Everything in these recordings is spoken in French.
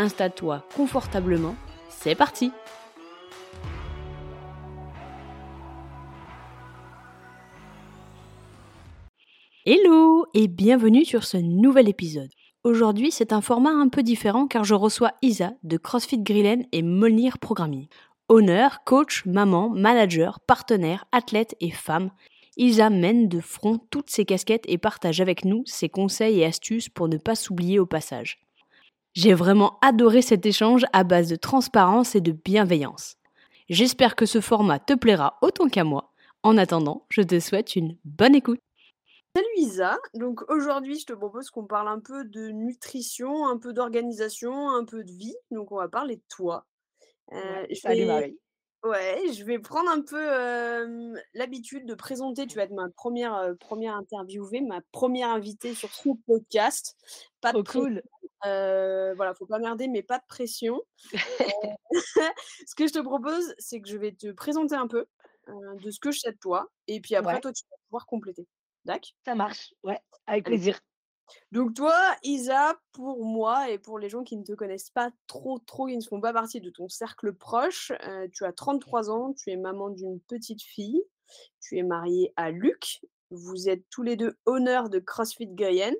Installe-toi confortablement, c'est parti Hello et bienvenue sur ce nouvel épisode. Aujourd'hui, c'est un format un peu différent car je reçois Isa de CrossFit Grillen et Molnir Programming. Honneur, coach, maman, manager, partenaire, athlète et femme, Isa mène de front toutes ses casquettes et partage avec nous ses conseils et astuces pour ne pas s'oublier au passage. J'ai vraiment adoré cet échange à base de transparence et de bienveillance. J'espère que ce format te plaira autant qu'à moi. En attendant, je te souhaite une bonne écoute. Salut Isa, donc aujourd'hui je te propose qu'on parle un peu de nutrition, un peu d'organisation, un peu de vie, donc on va parler de toi. Euh, salut Marie. Ouais, je vais prendre un peu l'habitude de présenter. Tu vas être ma première, première interviewée, ma première invitée sur ce podcast. Pas de cool. Euh, voilà, faut pas merder, mais pas de pression. ce que je te propose, c'est que je vais te présenter un peu de ce que je sais de toi, et puis après, toi, tu vas pouvoir compléter. D'accord? Ça marche, ouais, avec plaisir. Donc toi, Isa, pour moi et pour les gens qui ne te connaissent pas trop, trop, qui ne font pas partie de ton cercle proche, euh, tu as 33 ans, tu es maman d'une petite fille, tu es mariée à Luc, vous êtes tous les deux honneurs de CrossFit Guyenne.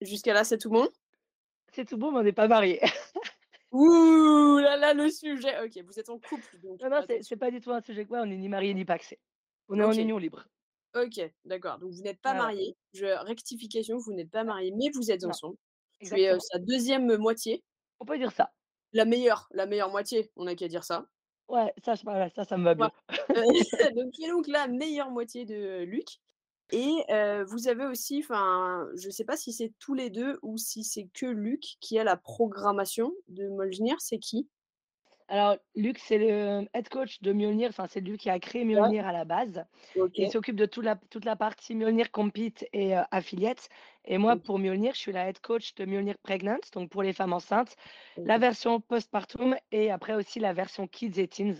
Jusqu'à là, c'est tout bon? C'est tout bon, mais on n'est pas mariés. Ouh là là, le sujet. Ok, vous êtes en couple. Donc non, non, c'est pas du tout un sujet quoi, on n'est ni mariés ni paxés. On est en union libre. OK, d'accord. Donc vous n'êtes pas mariés. Je rectification, vous n'êtes pas mariés, mais vous êtes ensemble. Tu es, sa deuxième moitié. On peut dire ça. La meilleure, la meilleure moitié, on n'a qu'à dire ça. Ouais, ça ça ça me va bien. donc tu es donc la meilleure moitié de Luc et vous avez aussi enfin, je sais pas si c'est tous les deux ou si c'est que Luc qui a la programmation de Molnir, c'est qui? Alors, Luc, c'est le head coach de Mjolnir. Enfin, c'est lui qui a créé Mjolnir à la base. Il s'occupe de toute la, toute la partie Mjolnir Compete et affiliate. Et moi, pour Mjolnir, je suis la head coach de Mjolnir Pregnant, donc pour les femmes enceintes, la version postpartum et après aussi la version kids et teens,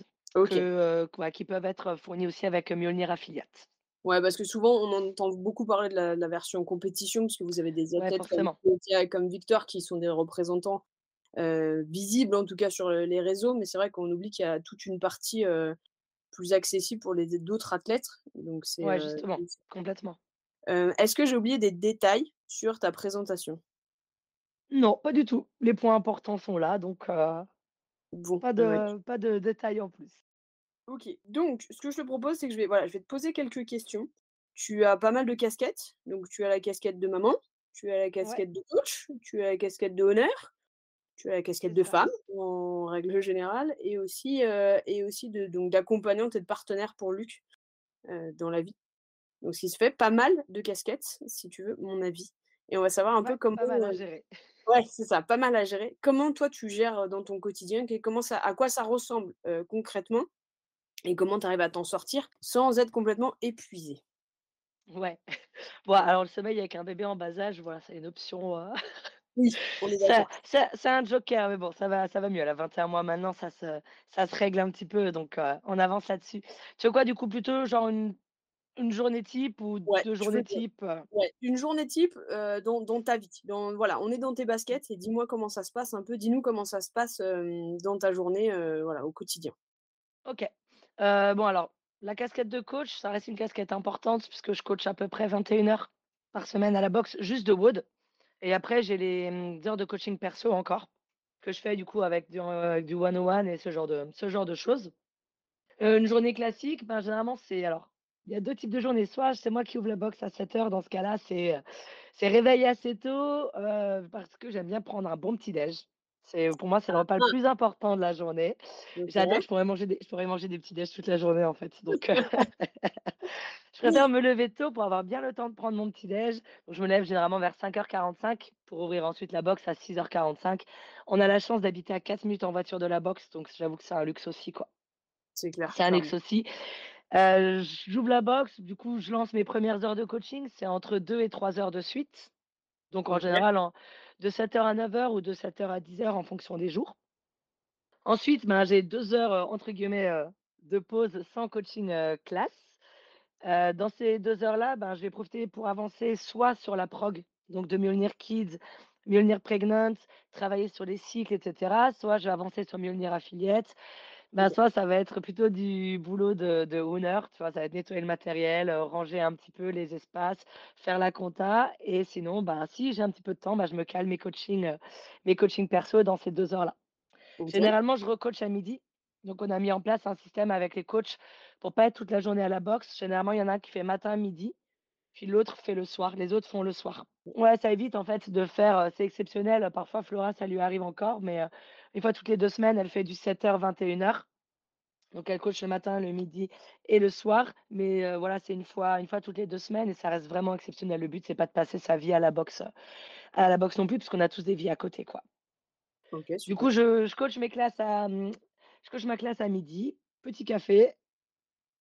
qui peuvent être fournies aussi avec Mjolnir Affiliate. Ouais, parce que souvent, on entend beaucoup parler de la, version compétition, parce que vous avez des athlètes comme Victor qui sont des représentants visible en tout cas sur les réseaux, mais c'est vrai qu'on oublie qu'il y a toute une partie plus accessible pour les d'autres athlètes. Donc c'est ouais, justement, complètement. Est-ce que j'ai oublié des détails sur ta présentation? Non, pas du tout. Les points importants sont là, donc bon, pas de pas de détails en plus. Ok, donc ce que je te propose, c'est que je vais voilà, je vais te poser quelques questions. Tu as pas mal de casquettes, donc tu as la casquette de maman, tu as la casquette de coach, tu as la casquette de honneur, tu as la casquette de femme en règle générale et aussi, et aussi de, donc d'accompagnante et de partenaire pour Luc dans la vie. Donc ce qui se fait pas mal de casquettes, si tu veux, mon avis. Et on va savoir un peu comment. Pas mal à gérer. Ouais, c'est ça, pas mal à gérer. Comment toi tu gères dans ton quotidien comment ça, À quoi ça ressemble concrètement Et comment tu arrives à t'en sortir sans être complètement épuisé? Ouais. Bon, alors le sommeil avec un bébé en bas âge, voilà, c'est une option. Oui, C'est un joker, mais bon, ça va, ça va mieux. Elle a 21 mois maintenant, ça se, ça se règle un petit peu, donc on avance là-dessus. Tu veux quoi, du coup, plutôt genre une, une journée type ou deux journées type Ouais, une journée type dans, dans ta vie. Dans, voilà, on est dans tes baskets et dis-moi comment ça se passe un peu. Dis-nous comment ça se passe dans ta journée, voilà, au quotidien. Ok. Bon, alors, la casquette de coach, ça reste une casquette importante puisque je coach à peu près 21 heures par semaine à la boxe, juste de wood. Et après, j'ai les mmh, heures de coaching perso encore, que je fais du coup avec du, one-on-one et ce genre de, ce genre de choses. une journée classique, ben, généralement, c'est alors, il y a deux types de journées. Soit c'est moi qui ouvre la box à 7 heures. Dans ce cas-là, c'est c'est réveiller assez tôt parce que j'aime bien prendre un bon petit déj. C'est pour moi, c'est le repas le plus important de la journée. J'adore, je pourrais manger des, je pourrais manger des petits déj toute la journée en fait. Donc, je Je préfère me lever tôt pour avoir bien le temps de prendre mon petit déj. Donc je me lève généralement vers 5:45 pour ouvrir ensuite la box à 6:45. On a la chance d'habiter à 4 minutes en voiture de la box, donc j'avoue que c'est un luxe aussi, quoi. C'est clair, C'est un luxe aussi. Heu, j'ouvre la box, du coup, je lance mes premières heures de coaching, c'est entre 2 et 3 heures de suite. Donc en général, en de 7:00 à 9:00 ou de 7:00 à 10:00 en fonction des jours. Ensuite, ben, j'ai 2 heures, heu, entre guillemets, de pause sans coaching, classe. Dans ces 2 heures-là, ben, je vais profiter pour avancer soit sur la prog, donc de Mjolnir Kids, Mjolnir Pregnant, travailler sur les cycles et cetera, soit je vais avancer sur Mjolnir Affiliate. Ben, soit ça va être plutôt du boulot de de owner, tu vois? Ça va être nettoyer le matériel, heu, ranger un petit peu les espaces, faire la compta et sinon, ben, si j'ai un petit peu de temps, bah, je me cale mes coachings, heu, mes coachings perso dans ces 2 heures-là. Généralement, je recoach à midi. Donc, on a mis en place un système avec les coachs pour pas être toute la journée à la boxe. Généralement, il y en a un qui fait matin, midi, puis l'autre fait le soir. Les autres font le soir. Ouais, ça évite en fait de faire, heu, c'est exceptionnel. Parfois, Flora, ça lui arrive encore, mais, une fois toutes les 2 semaines, elle fait du 7:00-21:00. Donc elle coach le matin, le midi et le soir. Mais, heu, voilà, c'est une fois une fois toutes les 2 semaines et ça reste vraiment exceptionnel. Le but, c'est pas de passer sa vie à la boxe, à la boxe non plus, parce qu'on a tous des vies à côté, quoi. Du coup, je je coach mes classes à, mmh, je coach ma classe à midi, petit café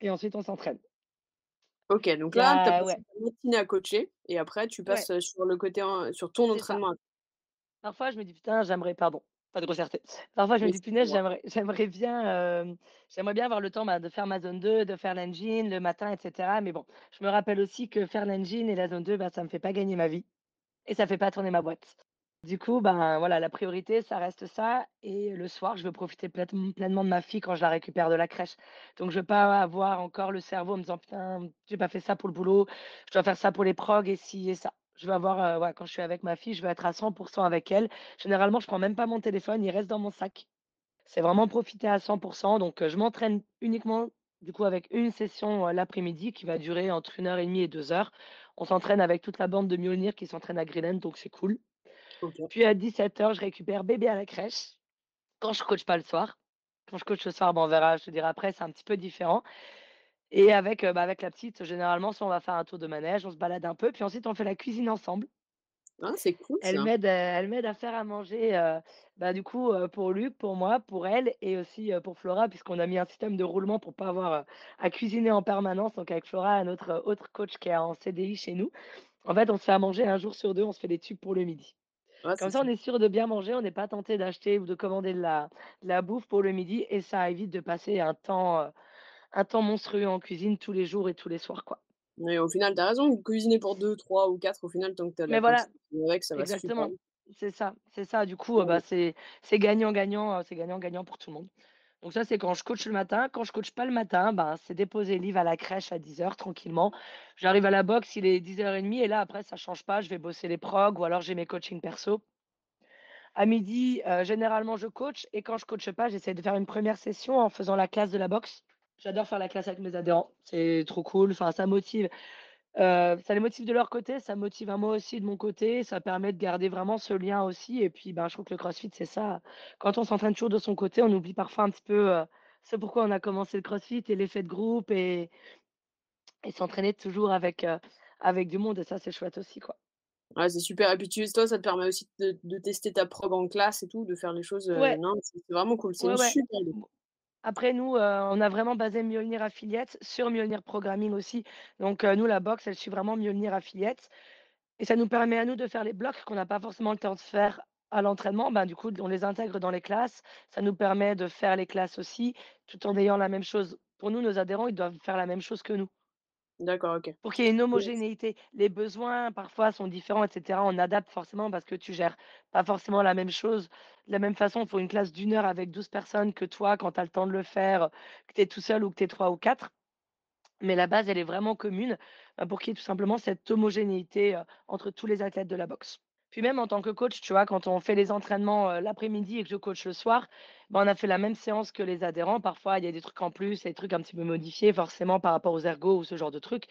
et ensuite on s'entraîne. OK, donc là, tu as passé ouais, matinée à coacher et après tu passes, heu, sur le côté sur ton ça. entraînement Parfois, je me dis: «Putain, j'aimerais» pardon, pas de grossièreté. Parfois, je me dis: «Punaise, j'aimerais j'aimerais bien, hem, j'aimerais bien avoir le temps, bah, de faire ma zone 2, de faire l'engine le matin et cetera». Mais bon, je me rappelle aussi que faire l'engine et la zone 2, bah, ça me fait pas gagner ma vie et ça fait pas tourner ma boîte. Du coup, ben, voilà, la priorité, ça reste ça et le soir, je veux profiter pleinement de ma fille quand je la récupère de la crèche. Donc je veux pas avoir encore le cerveau en me disant: «Putain, j'ai pas fait ça pour le boulot, je dois faire ça pour les progs et ci et ça». Je veux avoir, ouais, quand je suis avec ma fille, je veux être à 100% avec elle. Généralement, je prends même pas mon téléphone, il reste dans mon sac. C'est vraiment profiter à 100% donc heu, je m'entraîne uniquement, du coup, avec une session, heu, l'après-midi qui va durer entre une heure et demie et 2 heures. On s'entraîne avec toute la bande de Mjolnir qui s'entraîne à Greenland, donc c'est cool. Puis à 17:00, je récupère bébé à la crèche, quand je coach pas le soir. Quand je coach le soir, on verra, je te dirai après, c'est un petit peu différent et avec, bah, avec la petite, généralement, soit on va faire un tour de manège, on se balade un peu, puis ensuite on fait la cuisine ensemble. Ah, c'est cool Elle m'aide, elle m'aide à faire à manger, bah, du coup, pour Luc, pour moi, pour elle et aussi, pour Flora puisqu'on a mis un système de roulement pour pas avoir, à cuisiner en permanence. Donc avec Flora, notre autre coach qui est en CDI chez nous, en fait, on se fait à manger un jour sur 2, on se fait des tubes pour le midi. Ouais, Comme ça, on est sûr de bien manger, on n'est pas tenté d'acheter ou de commander de la de la bouffe pour le midi et ça évite de passer un temps, un temps monstrueux en cuisine tous les jours et tous les soirs, quoi. Mais au final, tu as raison, cuisiner pour 2, 3 ou 4 au final, tant que tu as Mais la voilà, avec, ça va exactement, c'est ça, c'est ça. Du coup, bah, c'est gagnant-gagnant, c'est gagnant-gagnant pour tout le monde. Donc ça, c'est quand je coach le matin. Quand je coach pas le matin, ben, c'est déposer Liv à la crèche à dix heures tranquillement. J'arrive à la boxe, il est 10:30 et là, après, ça change pas, je vais bosser les progs ou alors j'ai mes coachings perso. À midi, généralement, je coach et quand je coache pas, j'essaie de faire une première session en faisant la classe de la boxe. J'adore faire la classe avec mes adhérents, c'est trop cool, enfin ça motive, heu, ça les motive de leur côté, ça me motive à moi aussi de mon côté, ça permet de garder vraiment ce lien aussi et puis, ben, je trouve que le crossfit, c'est ça, quand on s'entraîne toujours de son côté, on oublie parfois un petit peu, heu, ce pourquoi on a commencé le crossfit et l'effet de groupe et et s'entraîner toujours avec, heu, avec du monde et ça, c'est chouette aussi, quoi. Ouais, c'est super et puis tu toi, ça te permet aussi de de tester ta prog en classe et tout, de faire les choses, Ouais, non, c'est vraiment cool, c'est ouais, une ouais. super idée. Après nous, heu, on a vraiment basé Mjolnir Affiliate sur Mjolnir Programming aussi. Donc, heu, nous, la boxe, elle suit vraiment Mjolnir Affiliate et ça nous permet à nous de faire les blocs qu'on n'a pas forcément le temps de faire à l'entraînement. Ben, du coup, on les intègre dans les classes. Ça nous permet de faire les classes aussi, tout en ayant la même chose. Pour nous, nos adhérents, ils doivent faire la même chose que nous. D'accord, OK. Pour qu'il y ait une homogénéité. Les besoins parfois sont différents et cetera. On adapte forcément parce que tu gères pas forcément la même chose de la même façon pour une classe d'une heure avec 12 personnes que toi quand tu as le temps de le faire, que tu es tout seul ou que tu es 3 ou 4. Mais la base, elle est vraiment commune, bah, pour qu'il y ait tout simplement cette homogénéité, heu, entre tous les athlètes de la boxe. Puis même en tant que coach, tu vois, quand on fait les entraînements, heu, l'après-midi et que je coach le soir, bah, on a fait la même séance que les adhérents. Parfois, il y a des trucs en plus, des trucs un petit peu modifiés forcément par rapport aux ergos ou ce genre de trucs.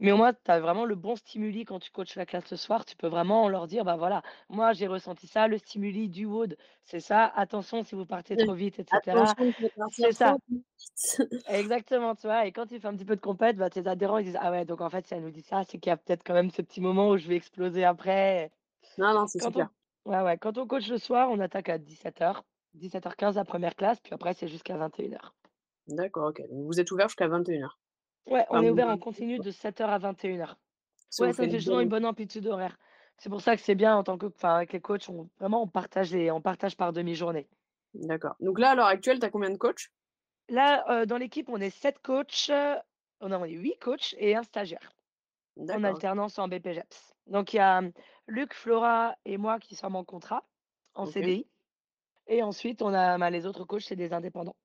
Mais au moins, tu as vraiment le bon stimuli quand tu coaches la classe le soir. Tu peux vraiment leur dire, bah voilà, moi j'ai ressenti ça, le stimuli du WOD, c'est ça. Attention si vous partez trop vite, etc. C'est ça. Exactement, tu vois. Et quand tu fais un petit peu de compète, bah, tes adhérents ils disent, ah ouais, donc en fait, si elle nous dit ça, c'est qu'il y a peut-être quand même ce petit moment où je vais exploser après. Non, non, c'est super. Ouais, ouais. Quand on coach le soir, on attaque à 17h. 17h15 la première classe, puis après c'est jusqu'à 21h. D'accord, OK. Donc vous êtes ouvert jusqu'à 21h? Ouais, on est ouvert en continu de 7h à 21h. Ouais, ça fait justement une bonne amplitude horaire. C'est pour ça que c'est bien en tant que enfin avec les coachs, on vraiment on partage les on partage par demi-journée. D'accord. Donc là, à l'heure actuelle, tu as combien de coachs? Là, heu, dans l'équipe, on est 7 coachs, on a on est 8 coachs et un stagiaire. En alternance en BPJEPS. Donc il y a, Luc, Flora et moi qui sommes en contrat, en CDI et ensuite on a, bah, les autres coachs, c'est des indépendants.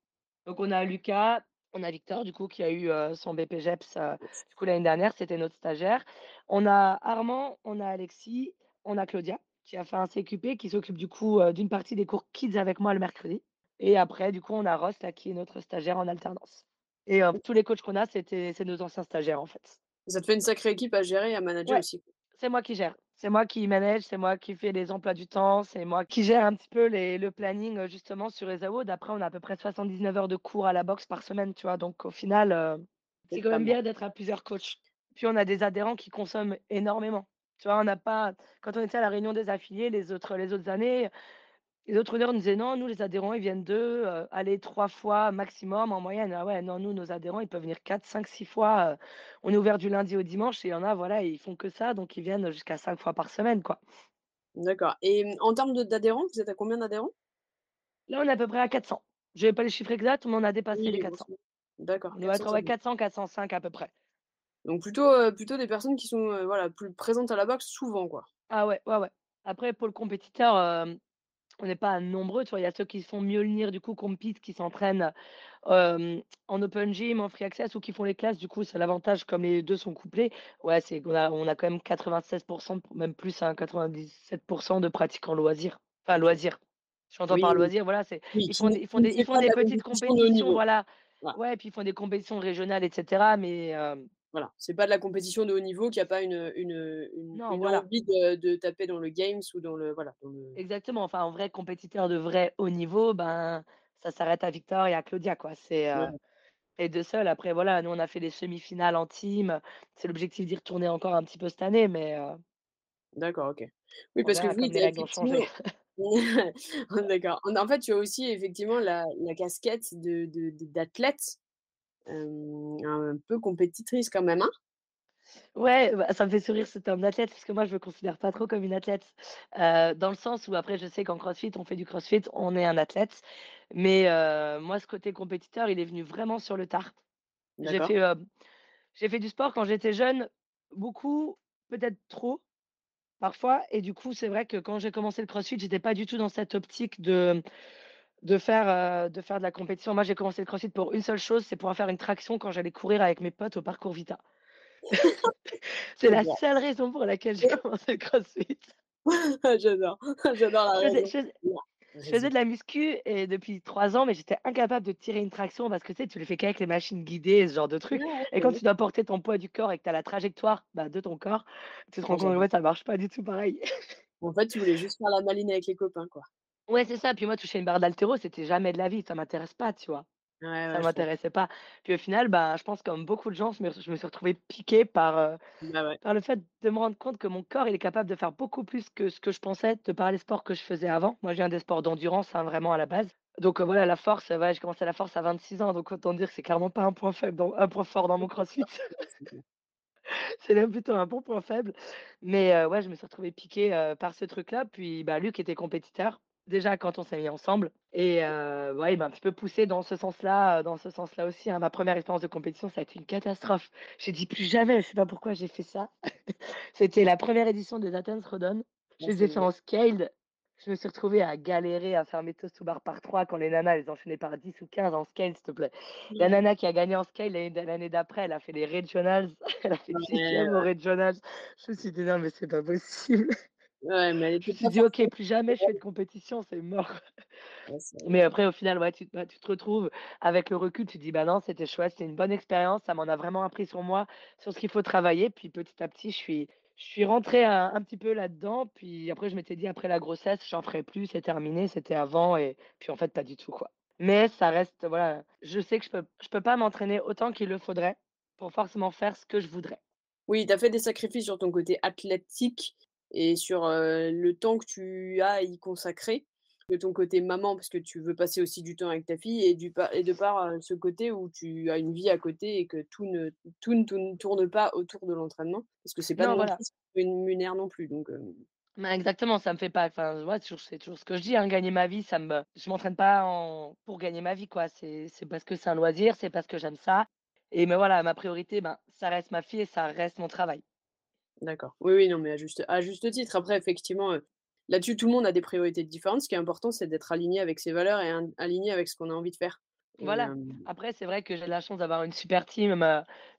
Donc on a Lucas, on a Victor du coup qui a eu, son du coup l'année dernière, c'était notre stagiaire. On a Armand, on a Alexis, on a Claudia qui a fait un CQP, qui s'occupe du coup, d'une partie des cours kids avec moi le mercredi et après du coup on a Ross là qui est notre stagiaire en alternance et tous les coachs qu'on a, c'était c'est nos anciens stagiaires en fait. Ça te fait une sacrée équipe à gérer et à manager aussi? C'est moi qui gère. C'est moi qui manage, c'est moi qui fais les emplois du temps, c'est moi qui gère un petit peu les le planning, justement sur les AWOD. Après, on a à peu près 79 heures de cours à la boxe par semaine, tu vois? Donc au final, c'est quand même bien d'être à plusieurs coachs. Puis on a des adhérents qui consomment énormément. Tu vois? On n'a pas quand on était à la réunion des affiliés les autres les autres années, les autres honneurs nous disaient: «Non, nous les adhérents, ils viennent 2, heu, allez 3 fois maximum en moyenne». Ah ouais, non, nous, nos adhérents, ils peuvent venir 4, 5, 6 fois, heu, on est ouvert du lundi au dimanche et il y en a, voilà, ils font que ça, donc ils viennent jusqu'à 5 fois par semaine, quoi. D'accord et mmh, en termes de d'adhérents, vous êtes à combien d'adhérents? Là, on est à peu près à 400. J'ai pas les chiffres exacts, mais on a dépassé les 400. D'accord, On doit être, ouais, 400-405 à peu près. Donc plutôt, heu, plutôt des personnes qui sont, heu, voilà, plus présentes à la boxe souvent, quoi? Ah ouais, ouais, ouais. Après pour le compétiteur, on n'est pas nombreux, tu vois? Il y a ceux qui font Mjolnir, du coup, compete, qui s'entraînent, en open gym, en free access ou qui font les classes. Du coup, c'est l'avantage comme les 2 sont couplés. Ouais, c'est qu'on a on a quand même 96% même plus, hein, 97% de pratiques en loisir. Enfin, loisir. J'entends par loisir, voilà, c'est ils font des ils font des ils font des petites compétitions, voilà. Ouais, puis ils font des compétitions régionales et cetera, mais voilà, c'est pas de la compétition de haut niveau qui a pas une une une envie de de taper dans le games ou dans le voilà, dans le Exactement, enfin, en vrai compétiteur de vrai haut niveau, ben, ça s'arrête à Victor et à Claudia, quoi. C'est, heu, les 2 seuls. Après voilà, nous on a fait les semi-finales en team, c'est l'objectif d'y retourner encore un petit peu cette année, mais heu D'accord, OK. Oui, parce que vous, les règles ont changé. d'accord. En fait, tu as aussi effectivement la la casquette de de d'athlète un peu compétitrice quand même, hein? Ouais, bah, ça me fait sourire ce terme d'athlète parce que moi je me considère pas trop comme une athlète, dans le sens où après je sais qu'en CrossFit, on fait du CrossFit, on est un athlète, mais moi ce côté compétiteur, il est venu vraiment sur le tard. J'ai fait, j'ai fait du sport quand j'étais jeune, beaucoup, peut-être trop, parfois et du coup, c'est vrai que quand j'ai commencé le CrossFit, j'étais pas du tout dans cette optique de de faire, heu, de faire de la compétition. Moi, j'ai commencé le CrossFit pour une seule chose, c'est pour faire une traction quand j'allais courir avec mes potes au parcours Vita. C'est la seule raison pour laquelle j'ai commencé le CrossFit. J'adore, j'adore la je faisais je faisais de la muscu et depuis 3 ans, mais j'étais incapable de tirer une traction parce que tu sais, tu le fais qu'avec les machines guidées et ce genre de trucs et quand tu dois porter ton poids du corps et que tu as la trajectoire, bah, de ton corps, tu te rends compte, ouais, ça marche pas du tout pareil. En fait, tu voulais juste faire la maline avec les copains, quoi. Ouais, c'est ça. Puis moi, toucher une barre d'haltéro, c'était jamais de la vie, ça m'intéresse pas, tu vois? Ouais, Ça je m'intéressait pas. Puis au final, bah, je pense comme beaucoup de gens, je me je me suis retrouvée piquée par, Bah, ouais. par le fait de me rendre compte que mon corps, il est capable de faire beaucoup plus que ce que je pensais de par les sports que je faisais avant. Moi, je viens des sports d'endurance, hein, vraiment à la base. Donc voilà, la force, ouais, j'ai commencé la force à 26 ans, donc autant dire que c'est clairement pas un point faible dans un point fort dans mon CrossFit. C'est même plutôt un bon point faible. Mais heu, ouais, je me suis retrouvée piquée, par ce truc-là. Puis, bah, Luc était compétiteur, déjà quand on s'est mis ensemble et heu, ouais, m'a un petit peu poussée dans ce sens-là, heu, dans ce sens-là aussi, hein. Ma première expérience de compétition, ça a été une catastrophe. J'ai dit: «Plus jamais», je sais pas pourquoi j'ai fait ça. C'était la première édition des Athens Rodon. Je Ouais, les ai fait en scaled. Je me suis retrouvée à galérer à faire mes toasts to bar par 3 quand les nanas, elles enchaînaient par 10 ou 15 en scale, s'il te plaît. La nana qui a gagné en scale l'année d'après, elle a fait les regionals, elle a fait ouais, 5e aux ouais. regionals. Je me suis dit: «Non, mais c'est pas possible». Ouais, mais suis pas dit: «OK, plus jamais je fais de compétition, c'est mort». Mais après, au final, ouais, tu, bah, tu te retrouves avec le recul, tu te dis, bah non, c'était chouette, c'était une bonne expérience, ça m'en a vraiment appris sur moi, sur ce qu'il faut travailler. Puis petit à petit, je suis, je suis rentrée un, un petit peu là-dedans. Puis après, je m'étais dit, après la grossesse, j'en ferai plus, c'est terminé, c'était avant. Et puis en fait, pas du tout, quoi. Mais ça reste, voilà, je sais que je peux, je peux pas m'entraîner autant qu'il le faudrait pour forcément faire ce que je voudrais. Oui, tu as fait des sacrifices sur ton côté athlétique et sur le temps que tu as à y consacrer, de ton côté maman, parce que tu veux passer aussi du temps avec ta fille, et, du et de par ce côté où tu as une vie à côté et que tout ne, tout ne, tourne pas autour de l'entraînement, parce que c'est pas non, une munère non plus. Donc, bah, exactement, ça me fait pas. Enfin, ouais, c'est toujours ce que je dis. Hein, gagner ma vie, ça me. Je m'entraîne pas en... pour gagner ma vie, quoi. C'est parce que c'est un loisir, c'est parce que j'aime ça. Et mais voilà, ma priorité, ben, ça reste ma fille et ça reste mon travail. D'accord. Oui, oui, non, mais à juste, à juste titre. Après, effectivement, là-dessus, tout le monde a des priorités différentes. Ce qui est important, c'est d'être aligné avec ses valeurs et aligné avec ce qu'on a envie de faire. Voilà. Après, c'est vrai que j'ai la chance d'avoir une super team,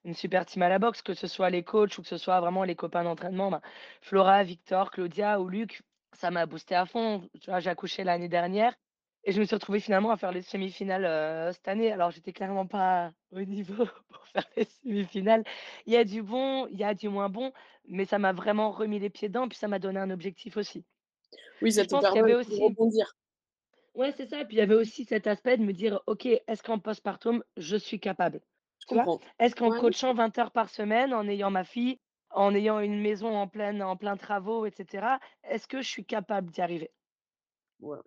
une super team à la boxe, que ce soit les coachs ou que ce soit vraiment les copains d'entraînement. Ben, Flora, Victor, Claudia ou Luc, ça m'a boosté à fond. Tu vois, j'ai accouché l'année dernière et je me suis retrouvée finalement à faire les semi-finales cette année. Alors, j'étais clairement pas au niveau pour faire les semi-finales. Il y a du bon, il y a du moins bon, mais ça m'a vraiment remis les pieds dedans, puis ça m'a donné un objectif aussi. Oui, ça te permet aussi... de rebondir. Ouais, c'est ça. Et puis il y avait aussi cet aspect de me dire, OK, est-ce qu'en postpartum, je suis capable? Est-ce qu'en coachant 20 heures par semaine, en ayant ma fille, en ayant une maison en plein, en plein travaux, etc., est-ce que je suis capable d'y arriver?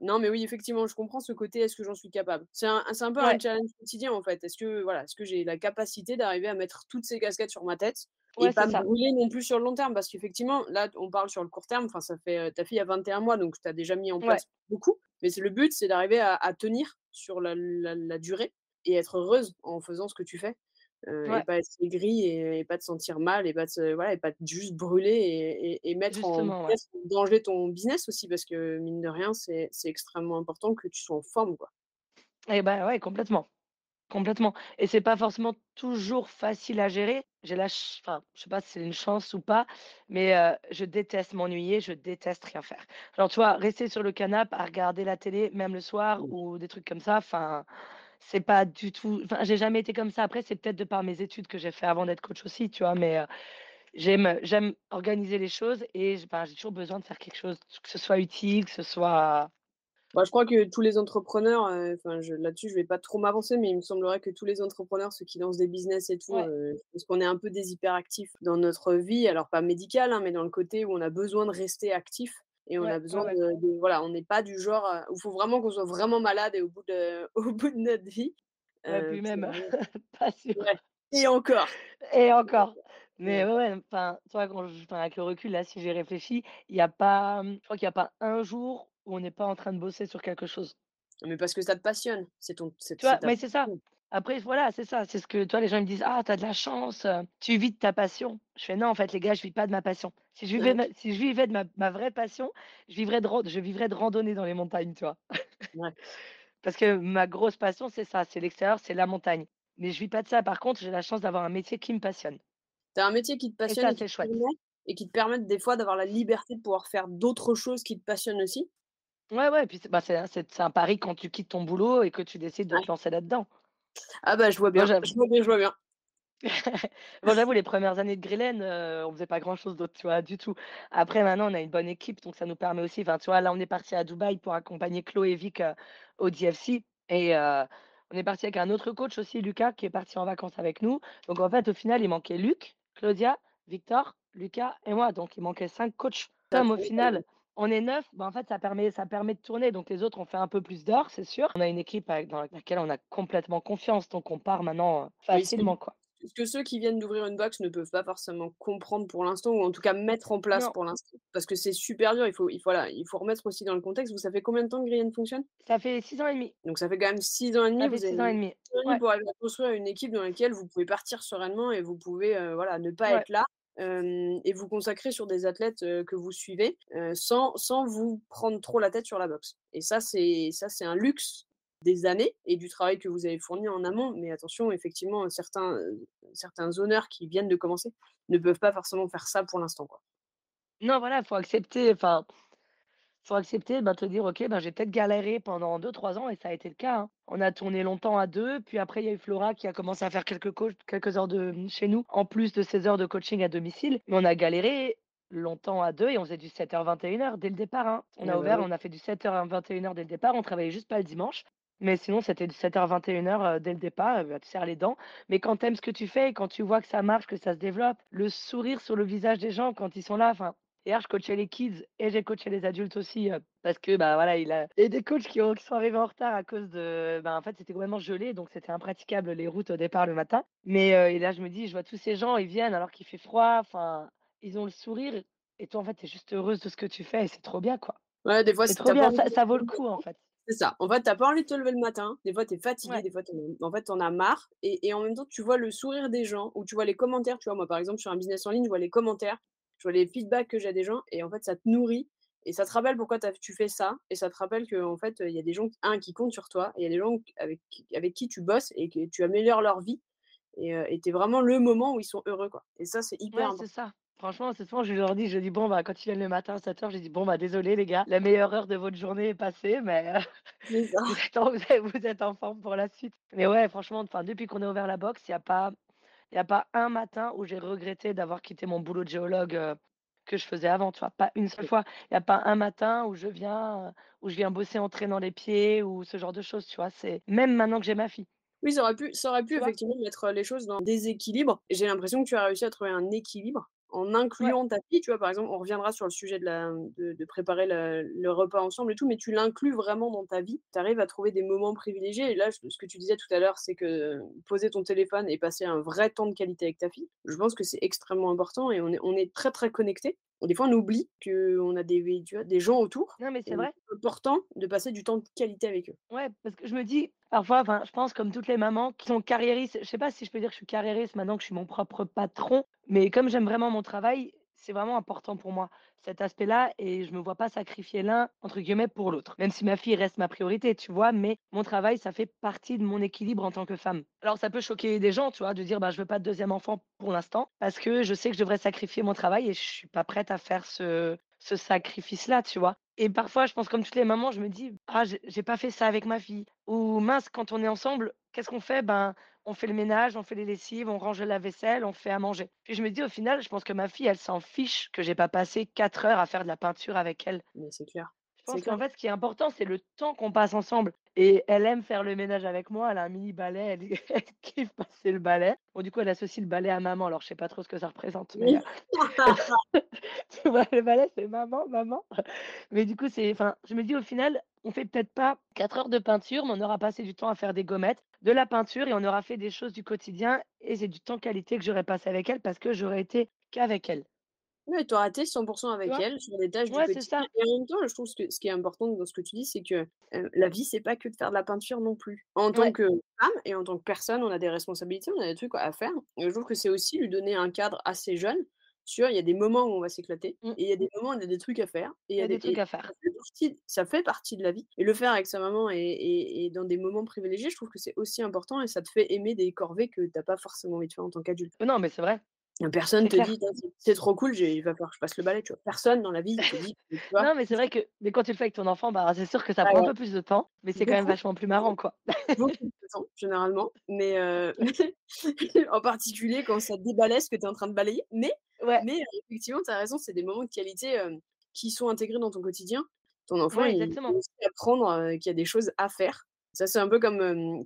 Non, mais oui, effectivement, je comprends ce côté. Est-ce que j'en suis capable? C'est un, un, peu un challenge quotidien en fait. Est-ce que voilà, est-ce que j'ai la capacité d'arriver à mettre toutes ces casquettes sur ma tête et pas me brûler non plus sur le long terme? Parce qu'effectivement là on parle sur le court terme enfin ça fait ta fille a 21 mois donc tu as déjà mis en place beaucoup mais c'est le but c'est d'arriver à, tenir sur la, durée et être heureuse en faisant ce que tu fais et pas être aigri et, pas te sentir mal et pas voilà et pas juste brûler et, mettre en, danger ton business aussi parce que mine de rien c'est extrêmement important que tu sois en forme quoi et eh ben ouais complètement Complètement et c'est pas forcément toujours facile à gérer. J'ai la enfin, je sais pas si c'est une chance ou pas, mais je déteste m'ennuyer, je déteste rien faire. Genre, tu vois, rester sur le canapé à regarder la télé, même le soir mmh. ou des trucs comme ça, enfin, c'est pas du tout enfin, j'ai jamais été comme ça. Après, c'est peut-être de par mes études que j'ai fait avant d'être coach aussi, tu vois? Mais j'aime j'aime organiser les choses et j'ai toujours besoin de faire quelque chose, que ce soit utile, que ce soit bah, je crois que tous les entrepreneurs, enfin, là-dessus, je vais pas trop m'avancer, mais il me semblerait que tous les entrepreneurs, ceux qui lancent des business et tout, parce qu'on est un peu des hyperactifs dans notre vie, alors pas médical, hein, mais dans le côté où on a besoin de rester actif et on a besoin de, voilà, on n'est pas du genre où il faut vraiment qu'on soit vraiment malade et au bout de, au bout de notre vie. puis même, pas sûr. Et encore. Et encore. Mais ouais, enfin, toi, quand avec le recul, là, si j'ai réfléchi, il n'y a pas, je crois qu'il n'y a pas un jour où on n'est pas en train de bosser sur quelque chose. Mais parce que ça te passionne, c'est ton. Tu vois, mais c'est ça. Après, voilà, c'est ça. C'est ce que toi, les gens me disent Ah, t'as de la chance, tu vis de ta passion. Je fais Non, en fait, les gars, je vis pas de ma passion. Si je vivais, si je vivais de ma, vraie passion, je vivrais de, je vivrais de randonnée dans les montagnes, tu vois. Parce que ma grosse passion, c'est ça c'est l'extérieur, c'est la montagne. Mais je vis pas de ça. Par contre, j'ai la chance d'avoir un métier qui me passionne. Tu as un métier qui te passionne et, chouette. et qui te permet des fois d'avoir la liberté de pouvoir faire d'autres choses qui te passionnent aussi? Ouais, ouais, et puis c'est bah, c'est un pari quand tu quittes ton boulot et que tu décides de te lancer là-dedans. Ah bah je vois bien, je vois bien, je vois bien. Bon, j'avoue, les premières années de Grillen, on faisait pas grand-chose d'autre, tu vois, du tout. Après, maintenant, on a une bonne équipe, donc ça nous permet aussi, enfin, tu vois, là, on est parti à Dubaï pour accompagner Chloé et Vic au DFC. Et on est parti avec un autre coach aussi, Lucas, qui est parti en vacances avec nous. Donc, en fait, au final, il manquait Luc, Claudia, Victor, Lucas et moi. Donc, il manquait cinq coachs. Comme au final, on est neuf, bah, en fait, ça permet, ça permet de tourner. Donc, les autres ont fait un peu plus d'or, c'est sûr. On a une équipe dans laquelle on a complètement confiance. Donc, on part maintenant facilement. quoi. Ce que ceux qui viennent d'ouvrir une box ne peuvent pas forcément comprendre pour l'instant, ou en tout cas mettre en place pour l'instant. Parce que c'est super dur. Il faut, il, faut, il faut remettre aussi dans le contexte. Vous savez combien de temps que Grienne fonctionne? Ça fait six ans et demi. Donc, ça fait quand même six ans et demi. Ça fait six ans et demi. Pour construire une équipe dans laquelle vous pouvez partir sereinement et vous pouvez voilà, ne pas être là et vous consacrer sur des athlètes que vous suivez sans, sans vous prendre trop la tête sur la boxe. Et ça, c'est ça c'est un luxe des années et du travail que vous avez fourni en amont. Mais attention, effectivement, certains, certains honneurs qui viennent de commencer ne peuvent pas forcément faire ça pour l'instant. Non, voilà, il faut accepter. Enfin, faut accepter, bah, te dire: «OK, bah, j'ai peut-être galéré pendant 2-3 ans» et ça a été le cas, hein. On a tourné longtemps à 2, puis après il y a eu Flora qui a commencé à faire quelques quelques heures de mmh, chez nous, en plus de ses heures de coaching à domicile. Mais on a galéré longtemps à 2 et on faisait du 7:00-21:00 dès le départ, hein. On Ah a bah ouvert, on a fait du 7:00 à 21:00 dès le départ, on travaillait juste pas le dimanche. Mais sinon, c'était de 7:00-21:00, heu, dès le départ, tu serres les dents. Mais quand tu aimes ce que tu fais et quand tu vois que ça marche, que ça se développe, le sourire sur le visage des gens quand ils sont là, enfin, hier, je coachais les kids et j'ai coaché les adultes aussi, heu, parce que, bah, voilà, il a a des coachs qui ont qui sont arrivés en retard à cause de bah, en fait, c'était complètement gelé, donc c'était impraticable les routes au départ le matin. Mais, heu, et là, je me dis: «Je vois tous ces gens, ils viennent alors qu'il fait froid», enfin, ils ont le sourire et toi, en fait, tu es juste heureuse de ce que tu fais et c'est trop bien, quoi. Ouais, des fois, C'est trop bien, ça ça vaut le coup, en fait. c'est ça. En fait, tu pas envie de te lever le matin, des fois, tu es fatigué, Ouais. des fois, en fait, tu en as marre et et en même temps, tu vois le sourire des gens ou tu vois les commentaires, tu vois? Moi, par exemple, sur un business en ligne, je vois les commentaires, les feedbacks que j'ai des gens et en fait, ça te nourrit et ça te rappelle pourquoi tu tu fais ça et ça te rappelle qu'en fait, il y a des gens, un, qui comptent sur toi et il y a des gens avec qui avec qui tu bosses et que tu améliores leur vie et heu et tu es vraiment le moment où ils sont heureux, quoi et ça, c'est hyper Ouais, c'est ça. Franchement, c'est souvent je leur dis, je dis: «Bon, bah, quand ils viennent le matin à 7:00, je dis: «Bon, bah, désolé les gars, la meilleure heure de votre journée est passée, mais ça. vous êtes en vous êtes vous êtes en forme pour la suite». Mais ouais, franchement, enfin, depuis qu'on a ouvert la box, il y a pas il y a pas un matin où j'ai regretté d'avoir quitté mon boulot de géologue, que je faisais avant, tu vois? Pas une seule fois. Il y a pas un matin où je viens, où je viens bosser en traînant les pieds ou ce genre de choses, tu vois? C'est même maintenant que j'ai ma fille, Oui, ça aurait pu ça aurait pu effectivement mettre, les choses dans un déséquilibre j'ai l'impression que tu as réussi à trouver un équilibre en Ouais, incluant ta fille, tu vois? Par exemple, on reviendra sur le sujet de la de de préparer le le repas ensemble et tout, mais tu l'inclus vraiment dans ta vie. Tu arrives à trouver des moments privilégiés et là, ce que tu disais tout à l'heure, c'est que poser ton téléphone et passer un vrai temps de qualité avec ta fille, je pense que c'est extrêmement important et on est on est très, très Des fois, on oublie qu'on a des tu vois, des gens autour non, mais c'est vrai. c'est important de passer du temps de qualité avec eux. Ouais, parce que je me dis, parfois, enfin, je pense comme toutes les mamans qui sont carriéristes, je sais pas si je peux dire que je suis carriériste maintenant que je suis mon propre patron, mais comme j'aime vraiment mon travail, c'est vraiment important pour moi, cet aspect-là, et je me vois pas sacrifier l'un, entre guillemets, pour l'autre. Même si ma fille reste ma priorité, tu vois, mais mon travail, ça fait partie de mon équilibre en tant que femme. Alors, ça peut choquer des gens, tu vois, de dire, bah, je veux pas de deuxième enfant pour l'instant, parce que je sais que je devrais sacrifier mon travail et je suis pas prête à faire ce, ce sacrifice-là, tu vois. Et parfois, je pense comme toutes les mamans, je me dis: «Ah j'ai pas fait ça avec ma fille» ou «Mince, quand on est ensemble, qu'est-ce qu'on fait?» ben, on fait le ménage, on fait les lessives, on range la vaisselle, on fait à manger. Puis je me dis: «Au final, je pense que ma fille, elle s'en fiche que j'ai pas passé 4 heures à faire de la peinture avec elle». Mais c'est clair, pense qu'en fait, ce qui est important, c'est le temps qu'on passe ensemble et elle aime faire le ménage avec moi, elle a un mini balai, elle elle kiffe passer le balai. Bon, du coup, elle associe le balai à maman, alors je sais pas trop ce que ça représente, mais, heu, tu vois? Le balai, c'est maman, maman. Mais du coup, c'est enfin, je me dis au final, on fait peut-être pas 4 heures de peinture, mais on aura passé du temps à faire des gommettes, de la peinture et on aura fait des choses du quotidien et c'est du temps qualité que j'aurais passé avec elle parce que j'aurais été qu'avec elle. Ouais, tu auras été 100 Tu avec vois? elle sur les tâches du Ouais, c'est quotidien et en même temps, je trouve que ce qui est important dans ce que tu dis, c'est que, la vie, c'est pas que de faire de la peinture non plus. En tant Ouais, que femme et en tant que personne, on a des responsabilités, on a des trucs à faire et je trouve que c'est aussi lui donner un cadre assez jeune sur il y a des moments où on va s'éclater mmh, et il y a des moments où on a des trucs à faire et il il y y a a des des trucs à ça faire. fait partie ça fait partie de la vie et le faire avec sa maman et et et dans des moments privilégiés, je trouve que c'est aussi important et ça te fait aimer des corvées que tu as pas forcément envie de faire en tant qu'adulte. Non, mais c'est vrai, personne te clair. dit: «Tiens, c'est trop cool, il va falloir que je passe le balai», tu vois? Personne dans la vie te dit, tu vois? Non, mais c'est vrai que mais quand tu le fais avec ton enfant, bah, c'est sûr que ça Ouais, prend un peu plus de temps, mais c'est quand même vachement plus marrant, quoi. beaucoup de temps généralement, mais heu, en particulier quand ça débalaie ce que tu es en train de balayer, mais Ouais, mais heu, effectivement, tu as raison, c'est des moments de qualité, hem, qui sont intégrés dans ton quotidien. Ton enfant, ouais, il peut aussi apprendre, qu'il y a des choses à faire. Ça, c'est un peu comme,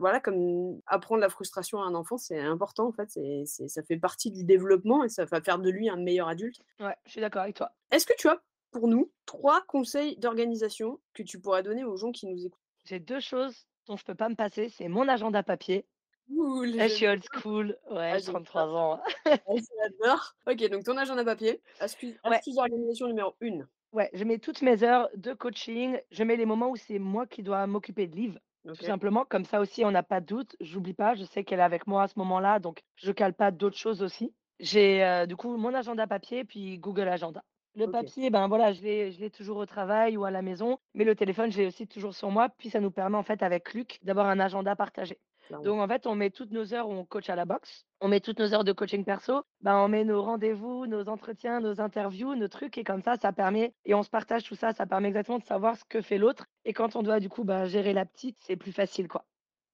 voilà, comme apprendre la frustration à un enfant, c'est important en fait, c'est c'est ça fait partie du développement et ça va faire de lui un meilleur adulte. Ouais, je suis d'accord avec toi. Est-ce que tu as, pour nous, 3 conseils d'organisation que tu pourrais donner aux gens qui nous écoutent? J'ai 2 choses dont je peux pas me passer, c'est mon agenda papier. Cool, je suis old school, ouais, ah j'ai j'adore, 33 ans. j'adore. OK, donc ton agenda papier, astuce Ouais. astuce d'organisation numéro 1. Ouais, je mets toutes mes heures de coaching, je mets les moments où c'est moi qui dois m'occuper de Liv, tout simplement. Comme ça aussi, on n'a pas de doute. J'oublie pas, je sais qu'elle est avec moi à ce moment-là, donc je cale pas d'autres choses aussi. J'ai euh, du coup mon agenda papier, puis Google Agenda. Le papier, ben voilà, je l'ai, je l'ai toujours au travail ou à la maison, mais le téléphone, je l'ai aussi toujours sur moi. Puis ça nous permet en fait avec Luc d'avoir un agenda partagé. Donc en fait, on met toutes nos heures où on coach à la boxe, on met toutes nos heures de coaching perso, ben, on met nos rendez-vous, nos entretiens, nos interviews, nos trucs et comme ça, ça permet et on se partage tout ça, ça permet exactement de savoir ce que fait l'autre et quand on doit du coup, bah, gérer la petite, c'est plus facile, quoi.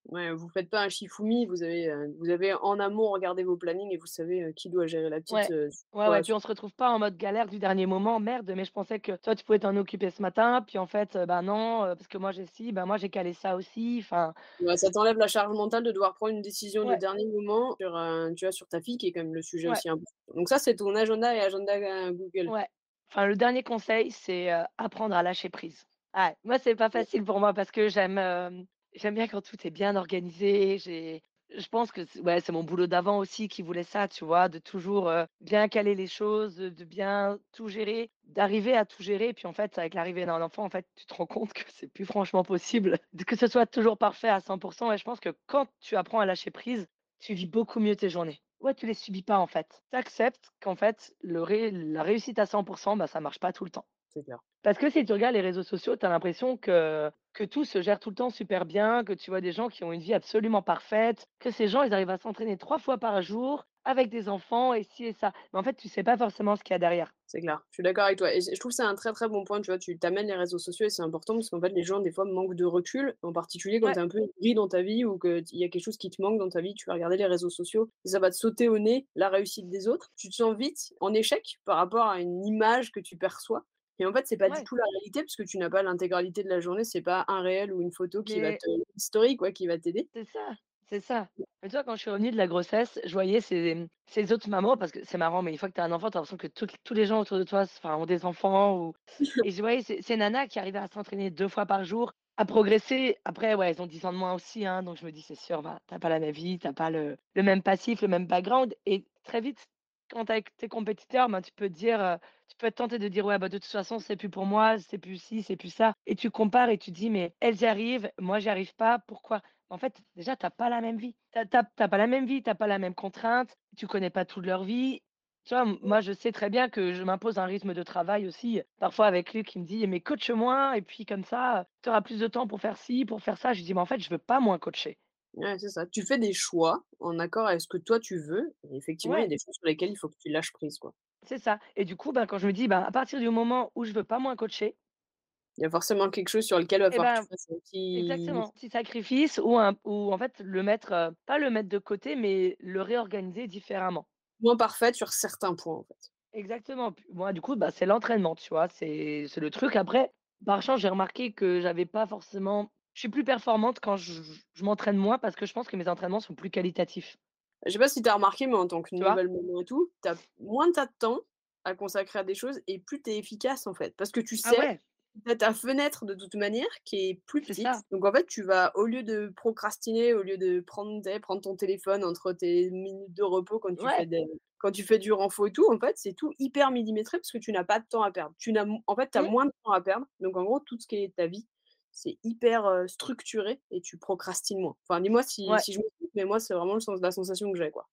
Ouais, vous faites pas un Shifumi, vous avez, heu, vous avez en amont regardé vos plannings et vous savez, heu, qui doit gérer la petite, Ouais. heu, Ouais, ouais, puis on se retrouve pas en mode galère du dernier moment: «Merde, mais je pensais que toi tu pouvais t'en occuper ce matin, puis en fait, bah non, parce que moi j'ai ci, bah moi j'ai calé ça aussi», enfin Ouais, ça t'enlève la charge mentale de devoir prendre une décision de Ouais. dernier moment sur, tu vois, sur ta fille qui est quand même le sujet Ouais. aussi important. Donc ça, c'est ton agenda et agenda, Google. Ouais. Enfin, le dernier conseil, c'est, apprendre à lâcher prise. Ouais, moi, c'est pas Ouais. facile pour moi parce que j'aime, j'aime bien quand tout est bien organisé. J'ai je pense que c ouais, c'est mon boulot d'avant aussi qui voulait ça, tu vois? De toujours, bien caler les choses, de bien tout gérer, d'arriver à tout gérer. Puis en fait, avec l'arrivée d'un enfant, en fait, tu te rends compte que c'est plus franchement possible que ce soit toujours parfait à 100% et je pense que quand tu apprends à lâcher prise, tu vis beaucoup mieux tes journées. Ouais, tu les subis pas, en fait. Tu acceptes qu'en fait, la réussite à 100 bah, ça marche pas tout le temps. C'est clair. Parce que si tu regardes les réseaux sociaux, tu as l'impression que que tout se gère tout le temps super bien, que tu vois des gens qui ont une vie absolument parfaite, que ces gens, ils arrivent à s'entraîner 3 fois par jour avec des enfants et ci et ça. Mais en fait, tu sais pas forcément ce qu'il y a derrière. C'est clair, je suis d'accord avec toi et je trouve que c'est un très, très bon point, tu vois? Tu tu les réseaux sociaux et c'est important parce qu'en fait, les gens, des fois, manquent de recul, en particulier quand Ouais, tu es un peu gris dans ta vie ou qu'il y a quelque chose qui te manque dans ta vie, tu vas regarder les réseaux sociaux et ça va te sauter au nez la réussite des autres. Tu te sens vite en échec par rapport à une image que tu perçois et en fait, c'est pas du tout la réalité parce que tu n'as pas l'intégralité de la journée, c'est pas un réel ou une photo qui va te story quoi, qui va t'aider. c'est ça, c'est ça. Mais tu vois, quand je suis revenue de la grossesse, je voyais ces, mmh, ces autres mamans parce que c'est marrant, mais une fois que tu as un enfant, tu as l'impression que toutes tous les gens autour de toi, ont des enfants ou et je voyais ces ces nanas qui arrivaient à s'entraîner 2 fois par jour, à progresser. Après, ouais, elles ont 10 ans de moins aussi, hein, donc je me dis: «C'est sûr, bah, tu pas la même vie, tu pas le le même passif, le même background» et très vite, quand tu es avec tes compétiteurs, ben, tu peux dire, tu peux être tenté de dire: «Ouais, bah, de toute façon, c'est plus pour moi, c'est plus ci, c'est plus ça» et tu compares et tu dis: «Mais elles y arrivent, moi j'y arrive pas, pourquoi?» En fait, déjà, tu pas la même vie. Tu as tu as pas la même vie, tu pas la même contrainte, tu connais pas toute leur vie. Tu vois, moi, je sais très bien que je m'impose un rythme de travail aussi, parfois avec lui qui me dit: «Mais coache-moi et puis comme ça, tu auras plus de temps pour faire ci, pour faire ça». Je dis: «Mais en fait, je veux pas moins coacher». Ouais, c'est ça. Tu fais des choix en accord avec ce que toi tu veux et effectivement, il y a Ouais, des choses sur lesquelles il faut que tu lâches prise, quoi. c'est ça et du coup, ben, quand je me dis: «Ben, à partir du moment où je veux pas moins coacher» Il y a forcément quelque chose sur lequel il va falloir que tu ben fasses un petit exactement, petit sacrifice ou un ou en fait le mettre, pas le mettre de côté, mais le réorganiser différemment. moins parfaite sur certains points, en fait. Exactement. Puis moi, du coup, bah, c'est l'entraînement, tu vois? C'est c'est le truc. Après, par chance, j'ai remarqué que j'avais pas forcément je suis plus performante quand je je m'entraîne moins parce que je pense que mes entraînements sont plus qualitatifs, Je sais pas si tu as remarqué, mais en tant que nouvelle maman et tout, tu as moins de temps à consacrer à des choses et plus tu es efficace, en fait. Parce que tu Ah sais ouais, Tu as ta fenêtre de toute manière qui est plus petite. Donc en fait, tu vas au lieu de procrastiner, au lieu de prendre prendre ton téléphone entre tes minutes de repos quand tu fais des quand tu fais du renfo et tout, en fait, c'est tout hyper millimétré parce que tu n'as pas de temps à perdre. Tu n'as en fait, tu as Mmh. moins de temps à perdre. Donc en gros, tout ce qui est ta vie, c'est hyper, structuré et tu procrastines moins. Enfin, dis-moi si Ouais. si je me trompe, mais moi, c'est vraiment le sens la sensation que j'ai, quoi.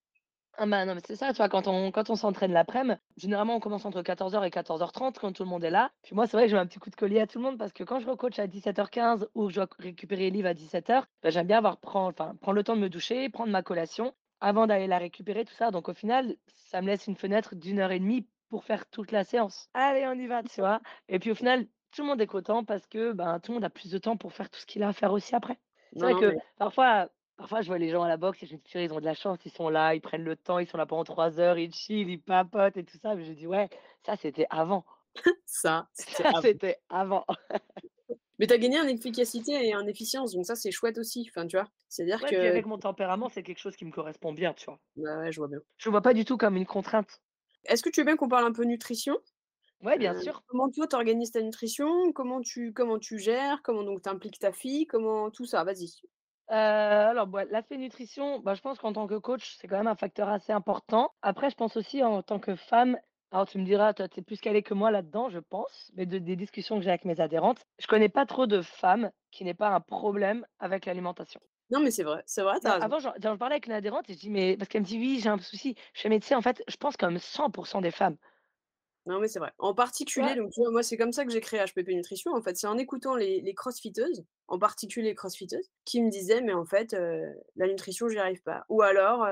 Ah bah, non, mais c'est ça, tu vois? Quand on quand on s'entraîne l'après-midi, généralement, on commence entre 14:00 et 14:30 quand tout le monde est là. Puis moi, c'est vrai que je mets un petit coup de collier à tout le monde parce que quand je recoach à 17:15 ou que je dois récupérer Liv à 17:00, bah, j'aime bien avoir prendre enfin, prendre le temps de me doucher, prendre ma collation avant d'aller la récupérer, tout ça. Donc au final, ça me laisse une fenêtre d'une heure et demie pour faire toute la séance. Allez, on y va, tu vois? Et puis au final, tout le monde est content parce que, ben, tout le monde a plus de temps pour faire tout ce qu'il a à faire aussi après. C'est vrai que mais parfois Parfois, je vois les gens à la boxe et je me dis: «Purée, ils ont de la chance, ils sont là, ils prennent le temps, ils sont là pendant 3 heures, ils chill, ils papotent et tout ça». Mais je dis: «Ouais, ça c'était avant, ça, c'était ça avant. c'était avant». Mais tu as gagné en efficacité et en efficience, donc ça, c'est chouette aussi. Enfin, tu vois? C'est-à-dire Ouais, que avec mon tempérament, c'est quelque chose qui me correspond bien, tu vois? bah, ouais, je vois bien. Je vois pas du tout comme une contrainte. Est-ce que tu veux bien qu'on parle un peu nutrition? Ouais, bien sûr. comment toi tu organises ta nutrition? Comment tu comment tu gères? Comment donc tu impliques ta fille? Comment tout ça? Vas-y. Alors, bah, l'aspect nutrition, bah, je pense qu'en tant que coach, c'est quand même un facteur assez important. Après, je pense aussi en tant que femme, alors tu me diras, toi, tu es plus calée que moi là-dedans, je pense, mais de des discussions que j'ai avec mes adhérentes, je connais pas trop de femmes qui n'aient pas un problème avec l'alimentation. Non, mais c'est vrai, c'est vrai, Non, raison. avant, j'en parlais avec une adhérente et je dis: «Mais» parce qu'elle me dit: «Oui, j'ai un souci». Je fais: «Mais tu sais, en fait, je pense comme 100% des femmes». Non, mais c'est vrai. En particulier, Ouais. donc tu vois, moi, c'est comme ça que j'ai créé HPP Nutrition, en fait. C'est en écoutant les les crossfiteuses, en particulier les crossfiteuses, qui me disaient: «Mais en fait, la nutrition, j'y arrive pas» ou alors,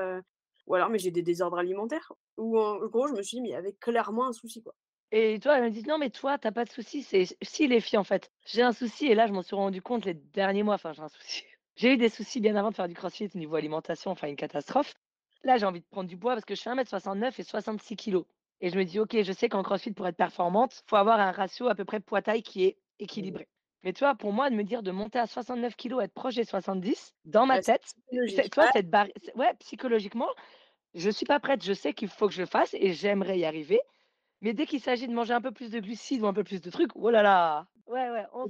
ou alors: «Mais j'ai des désordres alimentaires» ou en gros, je me suis dit: «Mais il y avait clairement un souci, quoi». Et toi, elle me dit: «Non, mais toi, tu as pas de souci». C'est si les filles, en fait, j'ai un souci et là, je m'en suis rendu compte les derniers mois, enfin, j'ai un souci. J'ai eu des soucis bien avant de faire du crossfit au niveau alimentation, enfin une catastrophe. Là, j'ai envie de prendre du poids parce que je fais 1m69 et 66 kilos. Et je me dis: «OK, je sais qu'en crossfit, pour être performante, faut avoir un ratio à peu près poids-taille qui est Mmh. équilibré». Mais tu vois, pour moi, de me dire de monter à 69 kilos, être proche des 70, dans ma Ouais, tête, tu vois, cette barri c ouais, psychologiquement, je suis pas prête. Je sais qu'il faut que je le fasse et j'aimerais y arriver. Mais dès qu'il s'agit de manger un peu plus de glucides ou un peu plus de trucs, oh là là! Ouais, ouais, on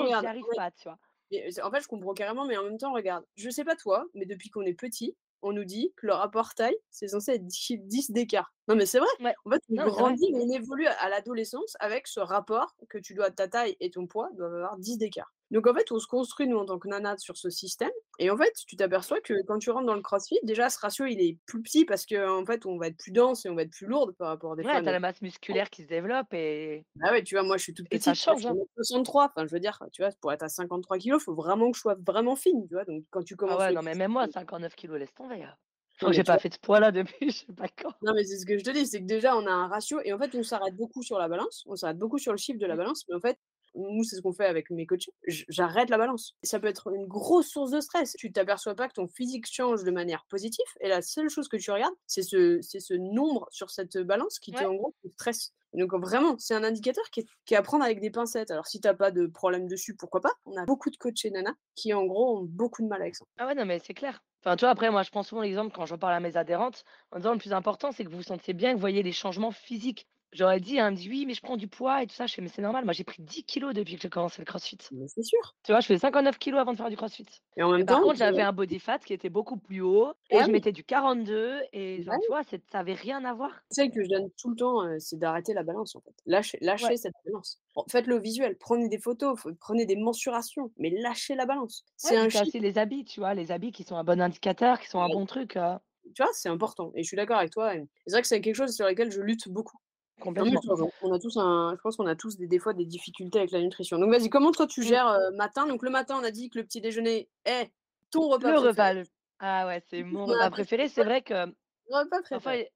regarde, arrive pas, tu vois? mais en fait, je comprends carrément, mais en même temps, regarde, je sais pas toi, mais depuis qu'on est petit, on nous dit que le rapport taille, c'est censé être dix 10 d'écart. Non, mais c'est vrai! Ouais. En fait, on Non, grandit, on évolue à l'adolescence avec ce rapport que tu dois ta taille et ton poids doivent avoir 10 d'écart. Donc en fait, on se construit, nous, en tant que nana, sur ce système et en fait, tu t'aperçois que quand tu rentres dans le crossfit, déjà, ce ratio, il est plus petit parce qu'en fait, on va être plus dense et on va être plus lourde par rapport des fois Ouais, à tu as notre la masse musculaire qui se développe et bah ouais, tu vois, moi, je suis toute et ça petite, je change, fais hein. 1m63, enfin, je veux dire, tu vois, pour être à 53 kilogrammes, il faut vraiment que je sois vraiment fine, tu vois? Donc quand tu Ah commences ouais, le non, mais même moi, 59 kilos, laisse tomber, hein. Je que j'ai pas vois? fait de poids là depuis je sais pas quand. Non, mais c'est ce que je te dis, c'est que déjà, on a un ratio et en fait, on s'arrête beaucoup sur la balance, on s'arrête beaucoup sur le chiffre de la Mmh. balance, mais en fait, nous, c'est ce qu'on fait avec mes coachés, j j'arrête la balance. Ça peut être une grosse source de stress. Tu t'aperçois pas que ton physique change de manière positive et la seule chose que tu regardes, c'est ce c'est ce nombre sur cette balance qui te Ouais. en gros, te stresse. Donc vraiment, c'est un indicateur qui est qui est à prendre avec des pincettes. Alors si tu as pas de problème dessus, pourquoi pas? On a beaucoup de coachés nanas qui, en gros, ont beaucoup de mal avec ça. Ah ouais, non, mais c'est clair. Enfin, tu vois, après, moi, je prends souvent l'exemple quand j'en parle à mes adhérentes, en disant: «Le plus important, c'est que vous vous sentiez bien, que vous voyez les changements physiques». J'aurais dit, hein, elle me dit: «Oui, mais je prends du poids et tout ça». Je fais: «Mais c'est normal, moi, j'ai pris 10 kilos depuis que j'ai commencé le crossfit». Mais c'est sûr Tu vois, je faisais 59 kilos avant de faire du crossfit. et en même par temps, contre, tu j'avais un body fat qui était beaucoup plus haut et je mettais du 42 et enfin, tu vois, c'est ça avait rien à voir. conseil que je donne tout le temps, c'est d'arrêter la balance, en fait. Lâchez Ouais. lâchez cette balance. Bon, faites-le visuel, prenez des photos, prenez des mensurations, mais lâchez la balance. C'est un aussi les habits, tu vois? Les habits qui sont un bon indicateur, qui sont un bon truc, heu, tu vois? C'est important et je suis d'accord avec toi c'est vrai que c'est quelque chose sur lequel je lutte beaucoup. Complètement. on a tous un je pense qu'on a tous des des fois des difficultés avec la nutrition. Donc vas-y, comment toi tu Mmh. gères, heu, matin? Donc le matin, on a dit que le petit déjeuner est ton repas Le préféré. repas, ah ouais, c'est mon On a repas préféré. C'est vrai que repas parfois préféré. i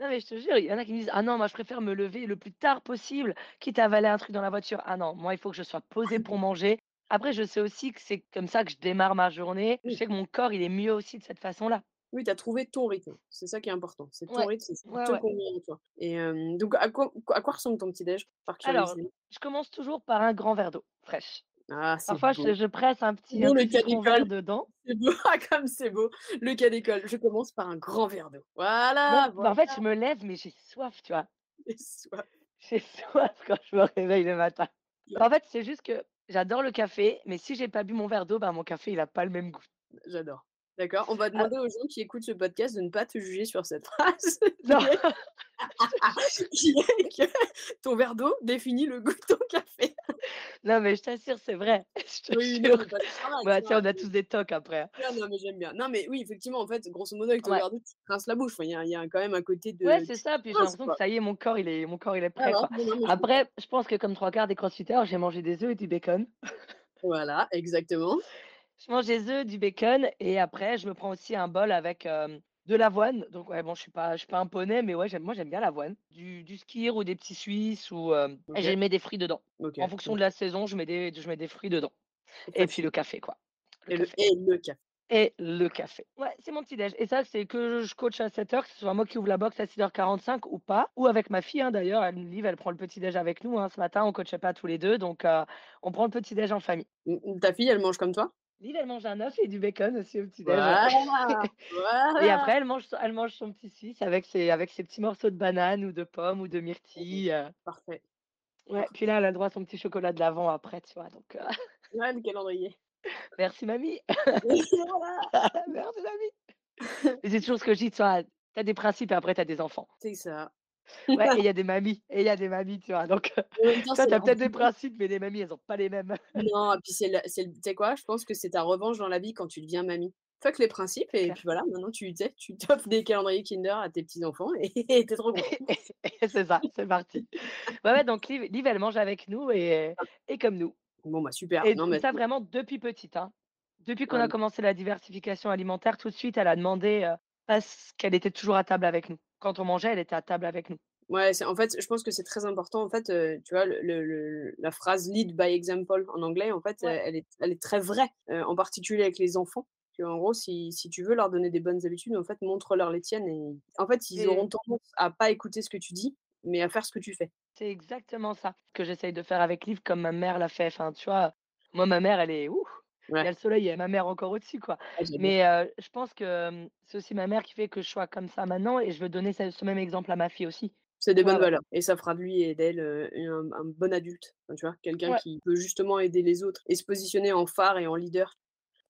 non, mais je te jure, il y en a qui me disent: «Ah non, moi je préfère me lever le plus tard possible, quitte à avaler un truc dans la voiture». Ah non, moi il faut que je sois posée pour manger. Après, je sais aussi que c'est comme ça que je démarre ma journée. Je Oui. sais que mon corps, il est mieux aussi de cette façon-là. Oui, tu as trouvé ton rythme. C'est ça qui est important. C'est ton Ouais, rythme, c'est ouais, te convient à toi. Et donc à quoi à quoi ressemble ton petit déj? Alors, je commence toujours par un grand verre d'eau fraîche. Ah, Parfois, je presse un petit un le citron vert d'école. dedans. C'est beau. Ah, comme c'est beau. Le cas d'école. Je commence par un grand verre d'eau. Non, Voilà, bah, voilà, en fait, je me lève, mais j'ai soif, tu vois? j'ai soif. J'ai soif quand je me réveille le matin. En fait, c'est juste que j'adore le café, mais si j'ai pas bu mon verre d'eau, bah, mon café, il a pas le même goût. J'adore. D'accord, on va Ah demander aux gens qui écoutent ce podcast de ne pas te juger sur cette phrase non, qui est qui est que ton verre d'eau définit le goût de ton café. non, mais je t'assure, c'est vrai. Je te Oui, non, jure. Bah, vois? on a tous des tocs après, hein. Non, mais j'aime bien. Non, mais oui, effectivement, en fait, grosso modo, avec ton Ouais. verre d'eau, tu rinces la bouche. Il y a il y a quand même un côté Ouais, de c'est tu ça, puis j'ai l'impression que ça y est, mon corps, il est mon corps, il est prêt, quoi. non, je. Après, je pense que comme 3 quarts des crossfitters, j'ai mangé des œufs et du bacon. Voilà, exactement. Je mange des œufs, du bacon et après je me prends aussi un bol avec, de l'avoine. Donc ouais, bon, je suis pas je suis pas un poney, mais ouais, moi, j'aime bien l'avoine. Du du skyr ou des petits suisses ou, et je mets des fruits dedans. En fonction de la saison, je mets des je mets des fruits dedans et puis le café, quoi. Le Et le café et le café. et le café. Ouais, c'est mon petit déj et ça, c'est que je coach à 07:00, que ce soit moi qui ouvre la box à 06:45 ou pas, ou avec ma fille, hein, d'ailleurs. Elle Liv, elle prend le petit déj avec nous, hein. Ce matin, on coachait pas tous les 2, donc on prend le petit déj en famille. Ta fille, elle mange comme toi? Liv, elle mange un œuf et du bacon aussi au petit déj, ouais. Voilà, Et voilà. après, elle mange elle mange son petit suisse avec ses avec ses petits morceaux de banane ou de pomme ou de myrtille, heu, Parfait, ouais, puis là, elle a le droit à son petit chocolat de l'avant après, tu vois? Donc heu, Ouais, le calendrier. merci mamie, Voilà, merci mamie. C'est toujours ce que je dis, tu vois? Tu as des principes et après tu as des enfants. c'est ça. Ouais, et il y a des mamies et il y a des mamies, tu vois? Donc temps, toi, c'est tu as leur peut-être des principes, mais les mamies, elles ont pas les mêmes. non, et puis c'est le c'est le tu sais quoi? Je pense que c'est ta revanche dans la vie quand tu deviens mamie. Fuck les principes et puis voilà, maintenant tu tu sais, tu t'offres des calendriers Kinder à tes petits-enfants et tu trop content. C'est ça, c'est parti. Ouais, ouais, donc Liv Liv, elle mange avec nous et et comme nous. Bon, bah, super. Et Non, mais ça vraiment depuis petite, hein. Depuis qu'on Ouais, a commencé la diversification alimentaire, tout de suite, elle a demandé, heu, parce qu'elle était toujours à table avec nous. Quand on mangeait, elle était à table avec nous. Ouais, c'est en fait, je pense que c'est très important, en fait, heu, tu vois, le la phrase «lead by example» en anglais, en fait, Ouais. elle est elle est très vraie, heu, en particulier avec les enfants. En gros, si si tu veux leur donner des bonnes habitudes, en fait, montre-leur les tiennes et en fait, ils auront tendance à pas écouter ce que tu dis, mais à faire ce que tu fais. c'est exactement ça que j'essaye de faire avec Liv comme ma mère l'a fait. Enfin, tu vois, moi, ma mère, elle est ouf, il y a le soleil, il y a ma mère encore au-dessus, quoi. ah. Mais je pense que, c'est aussi ma mère qui fait que je sois comme ça maintenant et je veux donner ce ce même exemple à ma fille aussi. C'est des bonnes valeurs et ça fera de lui et d'elle, un un bon adulte, enfin, tu vois? Quelqu'un ouais. qui peut justement aider les autres et se positionner en phare et en leader.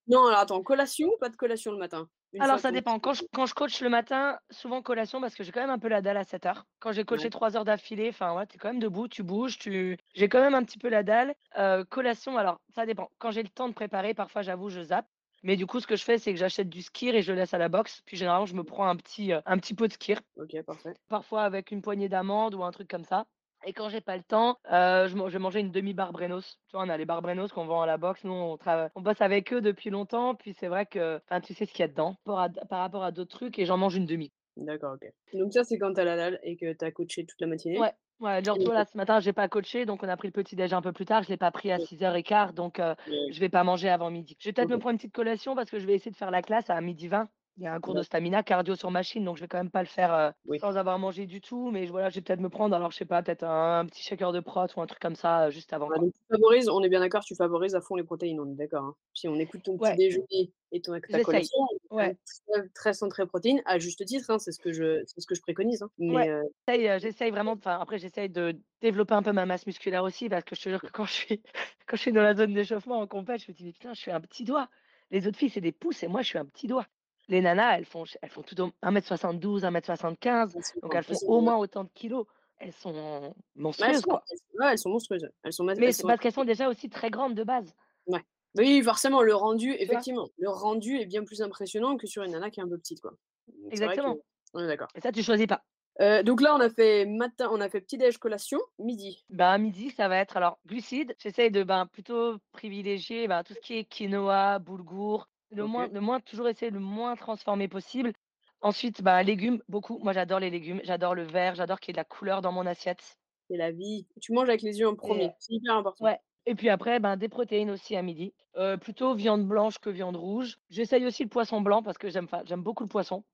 Non, alors attends, collation ou pas de collation le matin? Une Alors ça dépend. Quand je quand je coach le matin, souvent collation parce que j'ai quand même un peu la dalle à 7:00. Quand j'ai ouais, coaché 3 heures d'affilée, enfin ouais, tu es quand même debout, tu bouges, tu j'ai quand même un petit peu la dalle. Heu, collation, alors ça dépend. Quand j'ai le temps de préparer, parfois j'avoue, je zappe. Mais du coup, ce que je fais, c'est que j'achète du skyr et je le laisse à la box. Puis généralement, je me prends un petit, heu, un petit pot de skyr, OK, parfait. parfois avec une poignée d'amandes ou un truc comme ça. Et quand j'ai pas le temps, heu, je je vais manger une demi-barre Brenos. Tu vois, on a les barres Brenos qu'on vend à la box. Nous, on on bosse avec eux depuis longtemps, puis c'est vrai que, tu sais ce qu'il y a dedans par rapport à par rapport à d'autres trucs et j'en mange une demi. D'accord, OK. Donc ça, c'est quand tu as la dalle et que tu as coaché toute la matinée? Ouais, ouais, genre, OK, là, ce matin, j'ai pas coaché, donc on a pris le petit déj un peu plus tard. Je l'ai pas pris à OK, 6:15, donc ouais, je vais pas manger avant midi. Je vais peut-être me prendre une petite collation parce que je vais essayer de faire la classe à 12:20. Il y a un cours de stamina, cardio sur machine, donc je vais quand même pas le faire, oui. sans avoir mangé du tout. Mais je voilà, je vais peut-être me prendre, alors je sais pas, peut-être un un petit shaker de prot ou un truc comme ça, juste avant, Ouais, donc tu favorises on est bien d'accord, tu favorises à fond les protéines, on est d'accord, hein? Si on écoute ton petit déjeuner et ton ta collation, très très centré protéines, à juste titre, hein, c'est ce que je c'est ce que je préconise, hein, mais heu, j'essaye, vraiment enfin, après j'essaye de développer un peu ma masse musculaire aussi parce que je te jure que quand je suis quand je suis dans la zone d'échauffement en compèt, je me dis: «Mais putain, je suis un petit doigt». Les autres filles, c'est des pouces et moi, je suis un petit doigt. Les nanas, elles font elles font tout au 1 m 72, 1 m 75, elles sont donc elles font au moins autant de kilos. Elles sont mais elles monstrueuses, sont quoi. elles ouais, elles sont monstrueuses, elles sont Mais c'est parce qu'elles sont déjà aussi très grandes de base, ouais. Oui, forcément, le rendu tu effectivement, le rendu est bien plus impressionnant que sur une nana qui est un peu petite, quoi. Donc que Exactement on est d'accord. et ça, tu choisis pas. Heu, donc là, on a fait matin on a fait petit déj, collation, midi. Bah, midi, ça va être alors glucides, j'essaye de, ben, plutôt privilégier, ben, tout ce qui est quinoa, boulgour, le moins le moins toujours essayer le moins transformé possible. Ensuite, bah, légumes, beaucoup. Moi, j'adore les légumes, j'adore le vert, j'adore qu'il y ait de la couleur dans mon assiette c'est la vie. Tu manges avec les yeux en et premier, c'est hyper important. ouais et puis après, ben, des protéines aussi à midi, heu, plutôt viande blanche que viande rouge. J'essaye aussi le poisson blanc parce que j'aime j'aime beaucoup le poisson.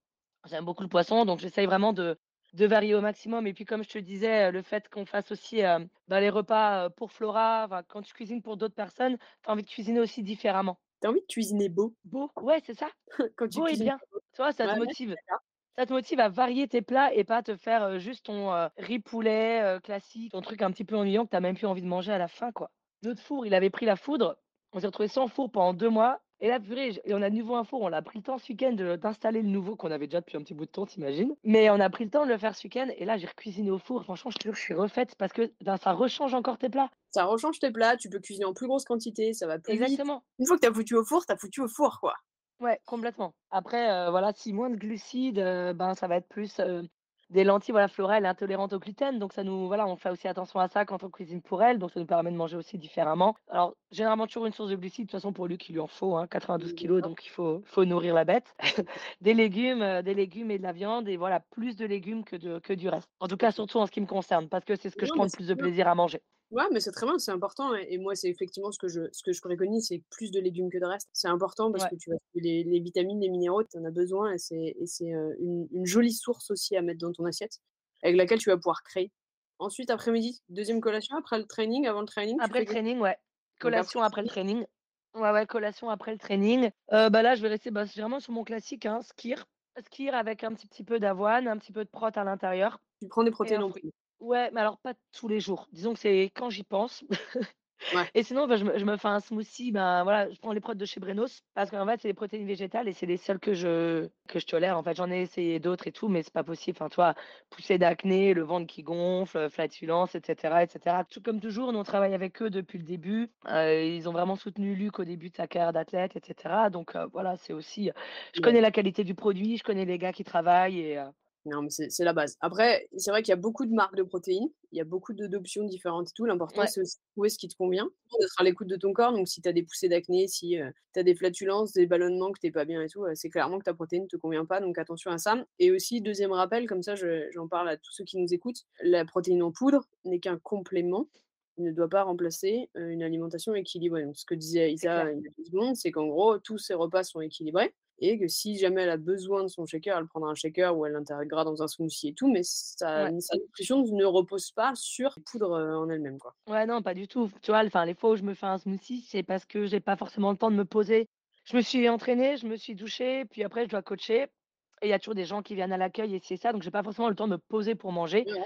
J'aime beaucoup le poisson, donc j'essaye vraiment de de varier au maximum et puis comme je te disais, le fait qu'on fasse aussi, hem, bah, les repas, heu, pour Flora, quand tu cuisines pour d'autres personnes, tu as envie de cuisiner aussi différemment. Tu as envie de cuisiner beau Beau, ouais, c'est ça, quand tu beau et bien. beau. Tu vois, ça te motive. Ça te motive à varier tes plats et pas te faire, juste ton, heu, riz poulet, classique, ton truc un petit peu ennuyant que tu as même plus envie de manger à la fin, quoi. Notre four, il avait pris la foudre. On s'est retrouvés sans four pendant 2 mois et là, purée, et on a de nouveau un four. On a pris le temps ce week-end de d'installer le nouveau qu'on avait déjà depuis un petit bout de temps, tu imagines? Mais on a pris le temps de le faire ce week-end et là, j'ai recuisiné au four. Franchement, je te jure, je suis refaite parce que, ben, ça rechange encore tes plats. Ça rechange tes plats, tu peux cuisiner en plus grosse quantité, ça va plus vite. Exactement. Une fois que tu as foutu au four, tu as foutu au four, quoi. Ouais, complètement. Après, heu, voilà, si moins de glucides, heu, ben, ça va être plus, des lentilles. Voilà, Flora, elle est intolérante au gluten, donc ça nous voilà, on fait aussi attention à ça quand on cuisine pour elle, donc ça nous permet de manger aussi différemment. Alors, généralement toujours une source de glucides, de toute façon pour Luc, il lui en faut, hein, 92 Mmh, d'accord. donc il faut faut nourrir la bête. Des légumes, heu, des légumes et de la viande et voilà, plus de légumes que de que du reste. En tout cas, surtout en ce qui me concerne, parce que c'est ce que je prends le plus de plaisir à manger. Ouais, mais c'est très bien, c'est important et moi, c'est effectivement ce que je ce que je préconise, c'est plus de légumes que de reste. C'est important parce Ouais, que tu trouver les les vitamines, les minéraux, tu en as besoin et c'est et c'est, heu, une une jolie source aussi à mettre dans ton assiette, avec laquelle tu vas pouvoir créer. Ensuite, après-midi, deuxième collation après le training, avant le training, après le training, ouais. Après Collation après le training. Ouais, ouais, collation après le training. Heu, bah, là, je vais rester, bah, vraiment sur mon classique, hein, skyr. Skyr avec un petit petit peu d'avoine, un petit peu de prot à l'intérieur tu prends des protéines en fruit. Ouais, mais alors pas tous les jours. Disons que c'est quand j'y pense. Et sinon, bah, je me je me fais un smoothie, ben, voilà, je prends les prods de chez Brenos parce qu'en fait, c'est des protéines végétales et c'est les seules que je que je tolère. En fait, j'en ai essayé d'autres et tout, mais c'est pas possible. Enfin, tu vois, poussée d'acné, le ventre qui gonfle, flatulence, et cetera, et cetera. Tout comme toujours, nous, on travaille avec eux depuis le début. Heu, ils ont vraiment soutenu Luc au début de sa carrière d'athlète, et cetera. Donc, heu, voilà, c'est aussi, je connais la qualité du produit, je connais les gars qui travaillent et heu Non, mais c'est la base. Après, c'est vrai qu'il y a beaucoup de marques de protéines, il y a beaucoup d'options différentes et tout. L'important, Ouais. c'est aussi de trouver ce qui te convient, d'être à l'écoute de ton corps. Donc, si tu as des poussées d'acné, si, heu, tu as des flatulences, des ballonnements, que tu pas bien et tout, heu, c'est clairement que ta protéine ne te convient pas, donc attention à ça. Et aussi, deuxième rappel, comme ça, je j'en parle à tous ceux qui nous écoutent, la protéine en poudre n'est qu'un complément. Ne doit pas remplacer, heu, une alimentation équilibrée. Donc, ce que disait. Isa il y a 2 secondes, c'est qu'en gros, tous ses repas sont équilibrés et que si jamais elle a besoin de son shaker, elle prendra un shaker ou elle l'intégrera dans un smoothie et tout, mais sa Ouais. sa nutrition ne repose pas sur les poudres, heu, en elles-mêmes, quoi. Ouais, non, pas du tout. Tu vois, enfin, les fois où je me fais un smoothie, c'est parce que j'ai pas forcément le temps de me poser. Je me suis entraînée, je me suis douchée, puis après je dois coacher et il y a toujours des gens qui viennent à l'accueil et c'est ça, donc j'ai pas forcément le temps de me poser pour manger. Ouais.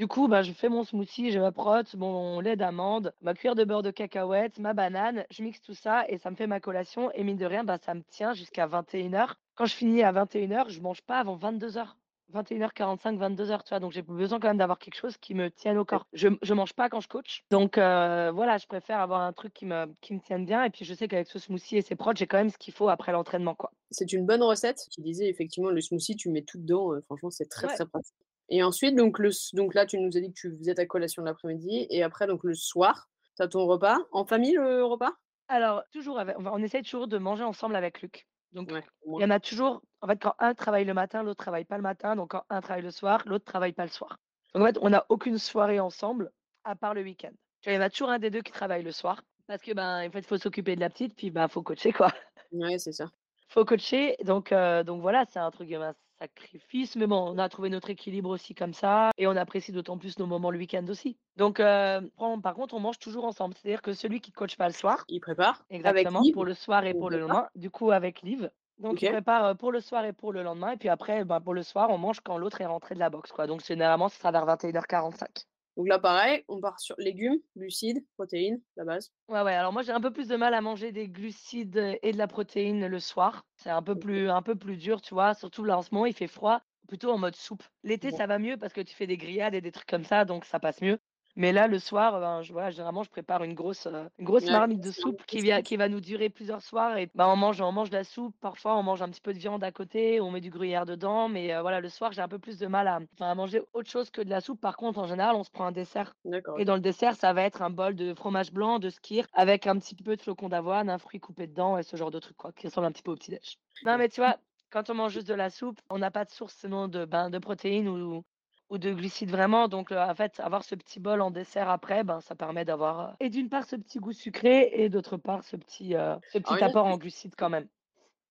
Du coup, bah, je fais mon smoothie, j'ai ma prot, mon lait d'amande, ma cuillère de beurre de cacahuète, ma banane, je mixe tout ça et ça me fait ma collation et mine de rien, bah, ça me tient jusqu'à 21:00. Quand je finis à 21:00, je mange pas avant 22:00. 21:45, 22:00, tu vois? Donc j'ai besoin quand même d'avoir quelque chose qui me tienne au corps. Je je mange pas quand je coach, donc heu, voilà, je préfère avoir un truc qui me qui me tienne bien et puis je sais qu'avec ce smoothie et ces prods, j'ai quand même ce qu'il faut après l'entraînement, quoi. C'est une bonne recette. Tu disais effectivement le smoothie, tu mets tout dedans, heu, franchement, c'est très, Ouais. très pratique. Et ensuite, donc le donc là, tu nous as dit que tu faisais ta collation de l'après-midi et après donc le soir, tu as ton repas. En famille, le repas? Alors toujours avec on essaye toujours de manger ensemble avec Luc. Donc Ouais, il y en a toujours en fait, quand un travaille le matin, l'autre travaille pas le matin, donc quand un travaille le soir, l'autre travaille pas le soir. Donc en fait, on n'a aucune soirée ensemble à part le week-end. Il y en a toujours un des 2 qui travaille le soir parce que, ben, en fait, faut s'occuper de la petite, puis, bah, faut coacher, quoi. Ouais, c'est ça. Faut coacher, donc heu, donc voilà, c'est un truc, un sacrifice, mais bon, on a trouvé notre équilibre aussi comme ça et on apprécie d'autant plus nos moments le week-end aussi. Donc prend par contre, on mange toujours ensemble. C'est-à-dire que celui qui coache pas le soir Il prépare exactement, pour le soir et On pour le lendemain, du coup avec Liv. Donc il prépare, heu, pour le soir et pour le lendemain et puis après, bah, pour le soir, on mange quand l'autre est rentré de la boxe, quoi. Donc généralement, ce sera vers 21:45. Donc là, pareil, on part sur légumes, glucides, protéines, la base. Ouais, ouais, alors moi, j'ai un peu plus de mal à manger des glucides, et de la protéine le soir. C'est un peu plus un peu plus dur, tu vois? Surtout là, en ce moment, il fait froid, plutôt en mode soupe. L'été, Bon. ça va mieux parce que tu fais des grillades et des trucs comme ça, donc ça passe mieux. Mais là, le soir, ben, je voilà, généralement, je prépare une grosse, une grosse Ouais, marmite de soupe qui vient qui va nous durer plusieurs soirs et bah, on mange on mange de la soupe, parfois on mange un petit peu de viande à côté, on met du gruyère dedans, mais heu, voilà, le soir, j'ai un peu plus de mal à à manger autre chose que de la soupe. Par contre, en général, on se prend un dessert et dans le dessert, ça va être un bol de fromage blanc, de skyr, avec un petit peu de flocons d'avoine, un fruit coupé dedans et ce genre de truc, quoi, qui ressemble un petit peu au petit déj. Non, mais tu vois, quand on mange juste de la soupe, on n'a pas de source sinon de, ben, de protéines ou ou de glucides vraiment, donc en fait, avoir ce petit bol en dessert après, ben, ça permet d'avoir, et d'une part ce petit goût sucré et d'autre part ce petit, ce apport en glucides quand même.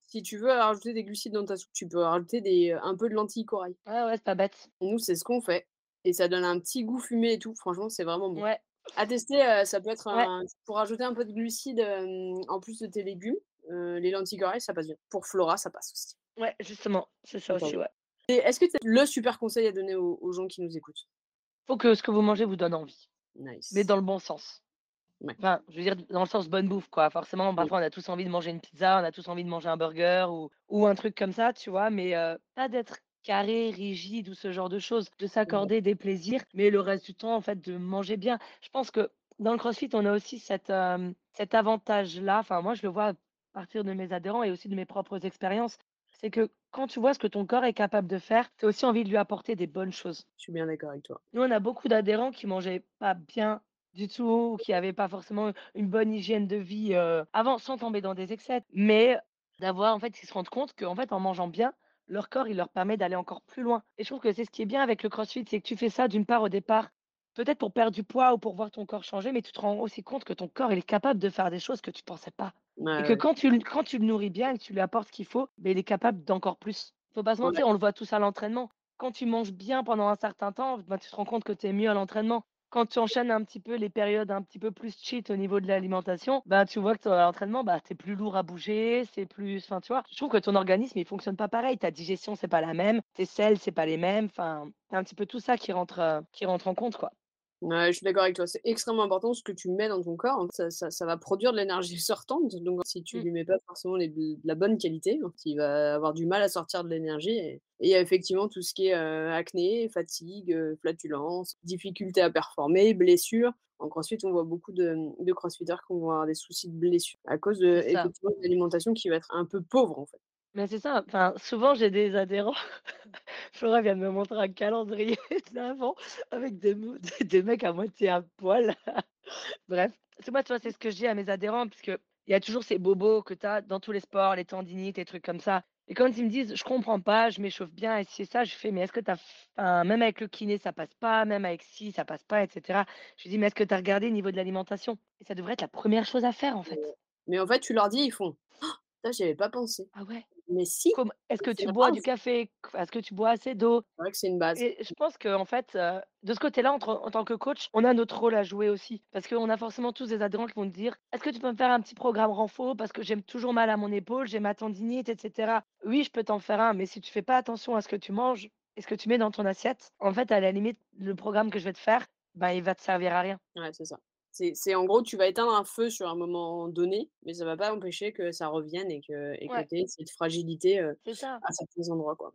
si tu veux rajouter des glucides dans ta soupe, tu peux rajouter des, un peu de lentilles corail. Ouais, ouais, c'est pas bête. Nous, c'est ce qu'on fait et ça donne un petit goût fumé et tout. Franchement, c'est vraiment bon. Ouais, À tester, ça peut être ouais, pour rajouter un peu de glucides, en plus de tes légumes, les lentilles corail, ça passe bien. Pour Flora, ça passe aussi. ouais, justement, c'est ça aussi, ouais. Est-ce que tu as le super conseil à donner aux aux gens qui nous écoutent? Faut que ce que vous mangez vous donne envie, mais Nice. dans le bon sens. Ouais. Enfin, je veux dire dans le sens bonne bouffe, quoi. Forcément, parfois, on a tous envie de manger une pizza, on a tous envie de manger un burger ou ou un truc comme ça, tu vois? Mais heu, pas d'être carré, rigide ou ce genre de choses, de Ouais. s'accorder des plaisirs, mais le reste du temps, en fait, de manger bien. Je pense que dans le CrossFit, on a aussi cet, hem, cet avantage-là, enfin, moi, je le vois à partir de mes adhérents et aussi de mes propres expériences, c'est que quand tu vois ce que ton corps est capable de faire, tu as aussi envie de lui apporter des bonnes choses. Je suis bien d'accord avec toi. Nous, on a beaucoup d'adhérents qui mangeaient pas bien du tout, ou qui avaient pas forcément une bonne hygiène de vie, heu, avant, sans tomber dans des excès, mais d'avoir en fait, ils se rendent compte qu'en fait, en mangeant bien, leur corps, il leur permet d'aller encore plus loin et je trouve que c'est ce qui est bien avec le CrossFit, c'est que tu fais ça d'une part au départ, peut-être pour perdre du poids ou pour voir ton corps changer, mais tu te rends aussi compte que ton corps, il est capable de faire des choses que tu pensais pas Ouais, et que ouais. quand tu le quand tu le nourris bien et que tu lui apportes ce qu'il faut, beh, il est capable d'encore plus. Faut pas se Ouais. mentir, on le voit tous à l'entraînement. Quand tu manges bien pendant un certain temps, ben, tu te rends compte que tu es mieux à l'entraînement. Quand tu enchaînes un petit peu les périodes un petit peu plus cheat au niveau de l'alimentation, ben, tu vois que à l'entraînement, bah, tu es plus lourd à bouger, c'est plus enfin, tu vois? Je trouve que ton organisme, il fonctionne pas pareil. Ta digestion, c'est pas la même, tes selles, c'est pas les mêmes, enfin, c'est un petit peu tout ça qui rentre, heu, qui rentre en compte, quoi. Ouais, je suis d'accord avec toi. C'est extrêmement important ce que tu mets dans ton corps. Ça, ça, ça va produire de l'énergie sortante. Donc, si tu Mmh. lui mets pas forcément les- de la bonne qualité, hein, il va avoir du mal à sortir de l'énergie. Et il y a effectivement tout ce qui est euh, acné, fatigue, euh, flatulence, difficulté à performer, blessures. En CrossFit, on voit beaucoup de, de CrossFitters qui vont avoir des soucis de blessures à cause effectivement, de l'alimentation qui va être un peu pauvre, en fait. Mais c'est ça, enfin, souvent j'ai des adhérents. Flora vient de me montrer un calendrier d'avant avec des, mou- des des mecs à moitié à poil. Bref, c'est moi, tu vois, c'est ce que je dis à mes adhérents, parce que il y a toujours ces bobos que tu as dans tous les sports, les tendinites, les trucs comme ça. Et quand ils me disent, je comprends pas, je m'échauffe bien, et si c'est ça, je fais, mais est-ce que tu as, même avec le kiné, ça passe pas, même avec ci, ça passe pas, etc. Je dis, mais est-ce que tu as regardé au niveau de l'alimentation? Et ça devrait être la première chose à faire, en fait. Mais en fait, tu leur dis, ils font «Ah, Ça, j'y avais pas pensé. Ah ouais? Mais si, est-ce que tu bois du café? Est-ce que tu bois assez d'eau? C'est vrai que c'est une base. Et je pense qu'en fait, heu, de ce côté-là, en tant que coach, on a notre rôle à jouer aussi. Parce qu'on a forcément tous des adhérents qui vont te dire: «Est-ce que tu peux me faire un petit programme renfo? Parce que j'ai toujours mal à mon épaule, j'ai ma tendinite et cetera». Oui, je peux t'en faire un, mais si tu fais pas attention à ce que tu manges et ce que tu mets dans ton assiette, en fait, à la limite, le programme que je vais te faire, bah, il va te servir à rien. Ouais, c'est ça. C'est en gros, tu vas éteindre un feu sur un moment donné, mais ça va pas empêcher que ça revienne et que et que Ouais. aies cette fragilité, ça. à certains endroits, quoi.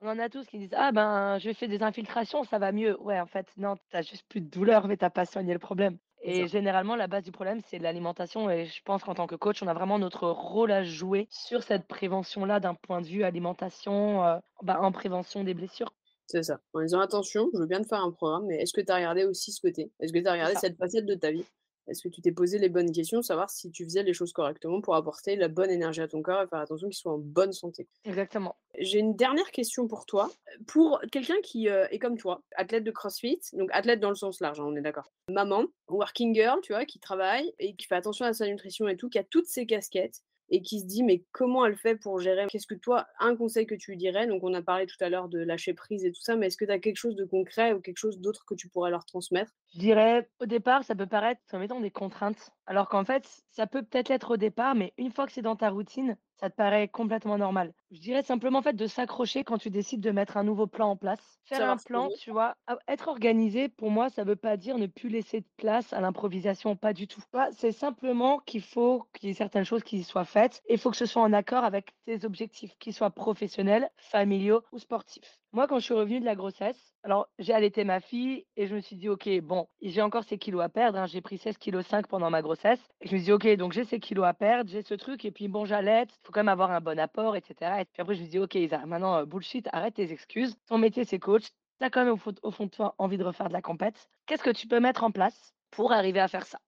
On en a tous qui disent: «Ah ben, je fais des infiltrations, ça va mieux». Ouais, en fait, non, tu as juste plus de douleur, mais tu as pas soigné le problème. Ça. Et généralement, la base du problème, c'est l'alimentation et je pense qu'en tant que coach, on a vraiment notre rôle à jouer sur cette prévention-là d'un point de vue alimentation, bah, en prévention des blessures. C'est ça. En disant: «Attention, je veux bien te faire un programme, mais est-ce que tu as regardé aussi ce côté? Est-ce que tu as regardé cette facette de ta vie? Est-ce que tu t'es posé les bonnes questions, savoir si tu faisais les choses correctement pour apporter la bonne énergie à ton corps et faire attention qu'il soit en bonne santé?» Exactement. J'ai une dernière question pour toi. Pour quelqu'un qui, heu, est comme toi, athlète de CrossFit, donc athlète dans le sens large, hein, on est d'accord. Maman, working girl, tu vois, qui travaille et qui fait attention à sa nutrition et tout, qui a toutes ces casquettes et qui se dit: «Mais comment elle fait pour gérer?» qu'est-ce que toi, un conseil que tu lui dirais? Donc on a parlé tout à l'heure de lâcher prise et tout ça, mais est-ce que tu as quelque chose de concret ou quelque chose d'autre que tu pourrais leur transmettre? Je dirais, au départ, ça peut paraître comme étant des contraintes, alors qu'en fait, ça peut peut-être l'être au départ, mais une fois que c'est dans ta routine, ça te paraît complètement normal. Je dirais simplement en fait de s'accrocher quand tu décides de mettre un nouveau plan en place. Faire un plan, tu vois, a- être organisé, pour moi, ça veut pas dire ne plus laisser de place à l'improvisation, pas du tout. C'est simplement qu'il faut qu'il y ait certaines choses qui soient faites et il faut que ce soit en accord avec tes objectifs, qu'ils soient professionnels, familiaux ou sportifs. Moi, quand je suis revenue de la grossesse, alors j'ai allaité ma fille et je me suis dit, OK, bon, j'ai encore ces kilos à perdre. hein, J'ai pris 16,5 kg pendant ma grossesse. Je me suis dit, OK, donc j'ai ces kilos à perdre, j'ai ce truc. Et puis bon, j'allaite, il faut quand même avoir un bon apport, etc. Et puis après, je me dit, OK, maintenant, euh, bullshit, arrête tes excuses. Ton métier, c'est coach. Tu as quand même au fond, au fond de toi envie de refaire de la compète. Qu'est-ce que tu peux mettre en place pour arriver à faire ça?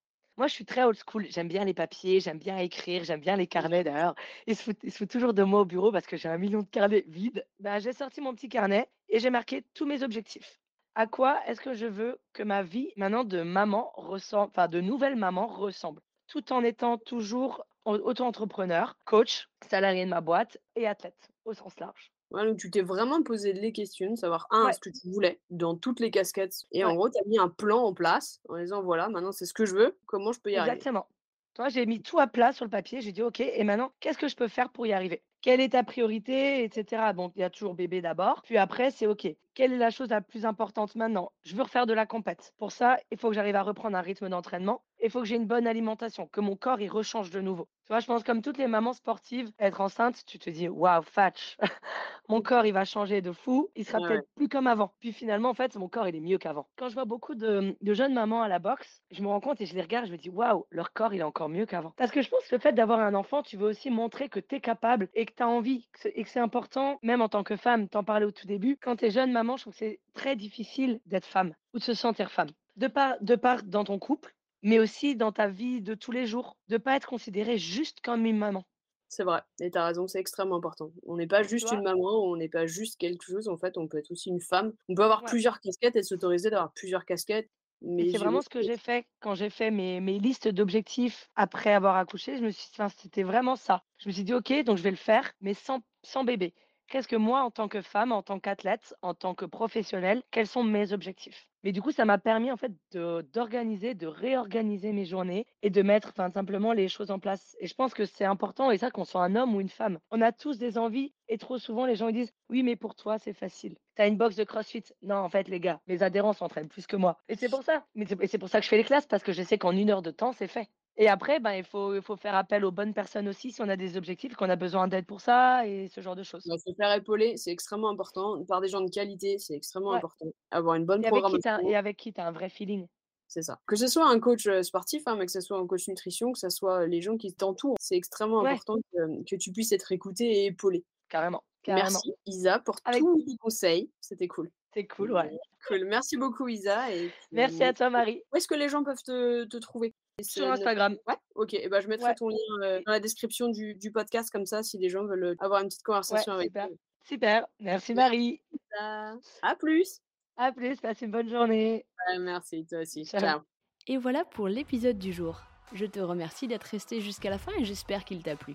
Moi, je suis très old school. J'aime bien les papiers, j'aime bien écrire, j'aime bien les carnets. D'ailleurs, ils se foutent, toujours de moi au bureau parce que j'ai un million de carnets vides. Ben, j'ai sorti mon petit carnet et j'ai marqué tous mes objectifs. À quoi est-ce que je veux que ma vie maintenant de maman ressemble, enfin de nouvelle maman ressemble, tout en étant toujours au- auto-entrepreneur, coach, salarié de ma boîte et athlète au sens large. Ouais, donc tu t'es vraiment posé les questions, savoir, un, Ouais, ce que tu voulais dans toutes les casquettes et en gros, tu as mis un plan en place en disant: «Voilà, maintenant c'est ce que je veux, comment je peux y arriver?» Exactement. Toi, j'ai mis tout à plat sur le papier. J'ai dit, OK, et maintenant, qu'est-ce que je peux faire pour y arriver? Quelle est ta priorité, etc. Donc, il y a toujours bébé d'abord. Puis après, c'est OK. Quelle est la chose la plus importante maintenant? Je veux refaire de la compète. Pour ça, il faut que j'arrive à reprendre un rythme d'entraînement. Il faut que j'ai une bonne alimentation, que mon corps, il rechange de nouveau. Tu vois, je pense comme toutes les mamans sportives, être enceinte, tu te dis, waouh, fatch. Mon corps, il va changer de fou. Il sera Ouais, peut-être plus comme avant. Puis finalement, en fait, mon corps, il est mieux qu'avant. Quand je vois beaucoup de, de jeunes mamans à la boxe, je me rends compte et je les regarde, je me dis, waouh, leur corps, il est encore mieux qu'avant. Parce que je pense que le fait d'avoir un enfant, tu veux aussi montrer que tu es capable et que tu as envie et que c'est important, même en tant que femme, t'en parlais au tout début. Quand tu es jeune maman, je trouve que c'est très difficile d'être femme ou de se sentir femme. De part, de part dans ton couple, mais aussi dans ta vie de tous les jours. De pas être considérée juste comme une maman. C'est vrai et tu as raison, c'est extrêmement important. On n'est pas juste une maman, on n'est pas juste quelque chose, en fait, on peut être aussi une femme. On peut avoir Ouais. plusieurs casquettes et s'autoriser d'avoir plusieurs casquettes, Et mais c'est vraiment ce que j'ai fait quand j'ai fait mes, mes listes d'objectifs après avoir accouché. Je me suis, enfin, c'était vraiment ça. Je me suis dit, OK, donc je vais le faire, mais sans, sans bébé. Qu'est-ce que moi, en tant que femme, en tant qu'athlète, en tant que professionnelle, quels sont mes objectifs? Mais du coup, ça m'a permis en fait d'organiser, de réorganiser mes journées et de mettre enfin, simplement les choses en place. Et je pense que c'est important, et ça, qu'on soit un homme ou une femme. On a tous des envies, et trop souvent, les gens ils disent Oui, mais pour toi, c'est facile. T'as une box de crossfit. Non, en fait, les gars, mes adhérents s'entraînent plus que moi. Et c'est pour ça. Mais c'est pour ça que je fais les classes, parce que je sais qu'en une heure de temps, c'est fait. Et après, ben, il faut, il faut faire appel aux bonnes personnes aussi si on a des objectifs, qu'on a besoin d'aide pour ça et ce genre de choses. Bah, se faire épauler, c'est extrêmement important. Par des gens de qualité, c'est extrêmement Ouais. important. Avoir une bonne Et avec qui tu programmation, et avec qui tu un vrai feeling. c'est ça. Que ce soit un coach sportif, hein, mais que ce soit un coach nutrition, que ce soit les gens qui t'entourent, c'est extrêmement Ouais. important que, que tu puisses être écouté et épaulé. Carrément, carrément. Merci Isa pour Avec tous les conseils. C'était cool. C'est cool, ouais. Cool. Merci beaucoup Isa. Et Merci à toi, Marie. Où est-ce que les gens peuvent te, te trouver? Sur Instagram. Ouais, ok. Et ben, je mettrai Ouais. ton lien euh, dans la description du, du podcast, comme ça, si les gens veulent euh, avoir une petite Ouais, conversation avec super. toi. Super. Merci, Marie. À plus. À plus. Passe une bonne journée. Ouais, merci, toi aussi. Ciao. Ciao. Et voilà pour l'épisode du jour. Je te remercie d'être resté jusqu'à la fin et j'espère qu'il t'a plu.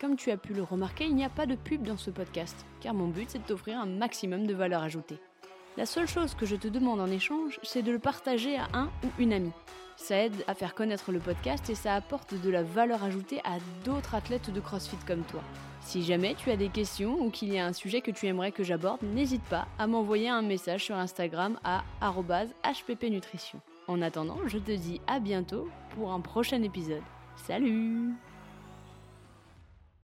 Comme tu as pu le remarquer, il n'y a pas de pub dans ce podcast, car mon but c'est de t'offrir un maximum de valeur ajoutée. La seule chose que je te demande en échange, c'est de le partager à un ou une amie. Ça aide à faire connaître le podcast et ça apporte de la valeur ajoutée à d'autres athlètes de CrossFit comme toi. Si jamais tu as des questions ou qu'il y a un sujet que tu aimerais que j'aborde, n'hésite pas à m'envoyer un message sur Instagram à @hppnutrition. En attendant, je te dis à bientôt pour un prochain épisode. Salut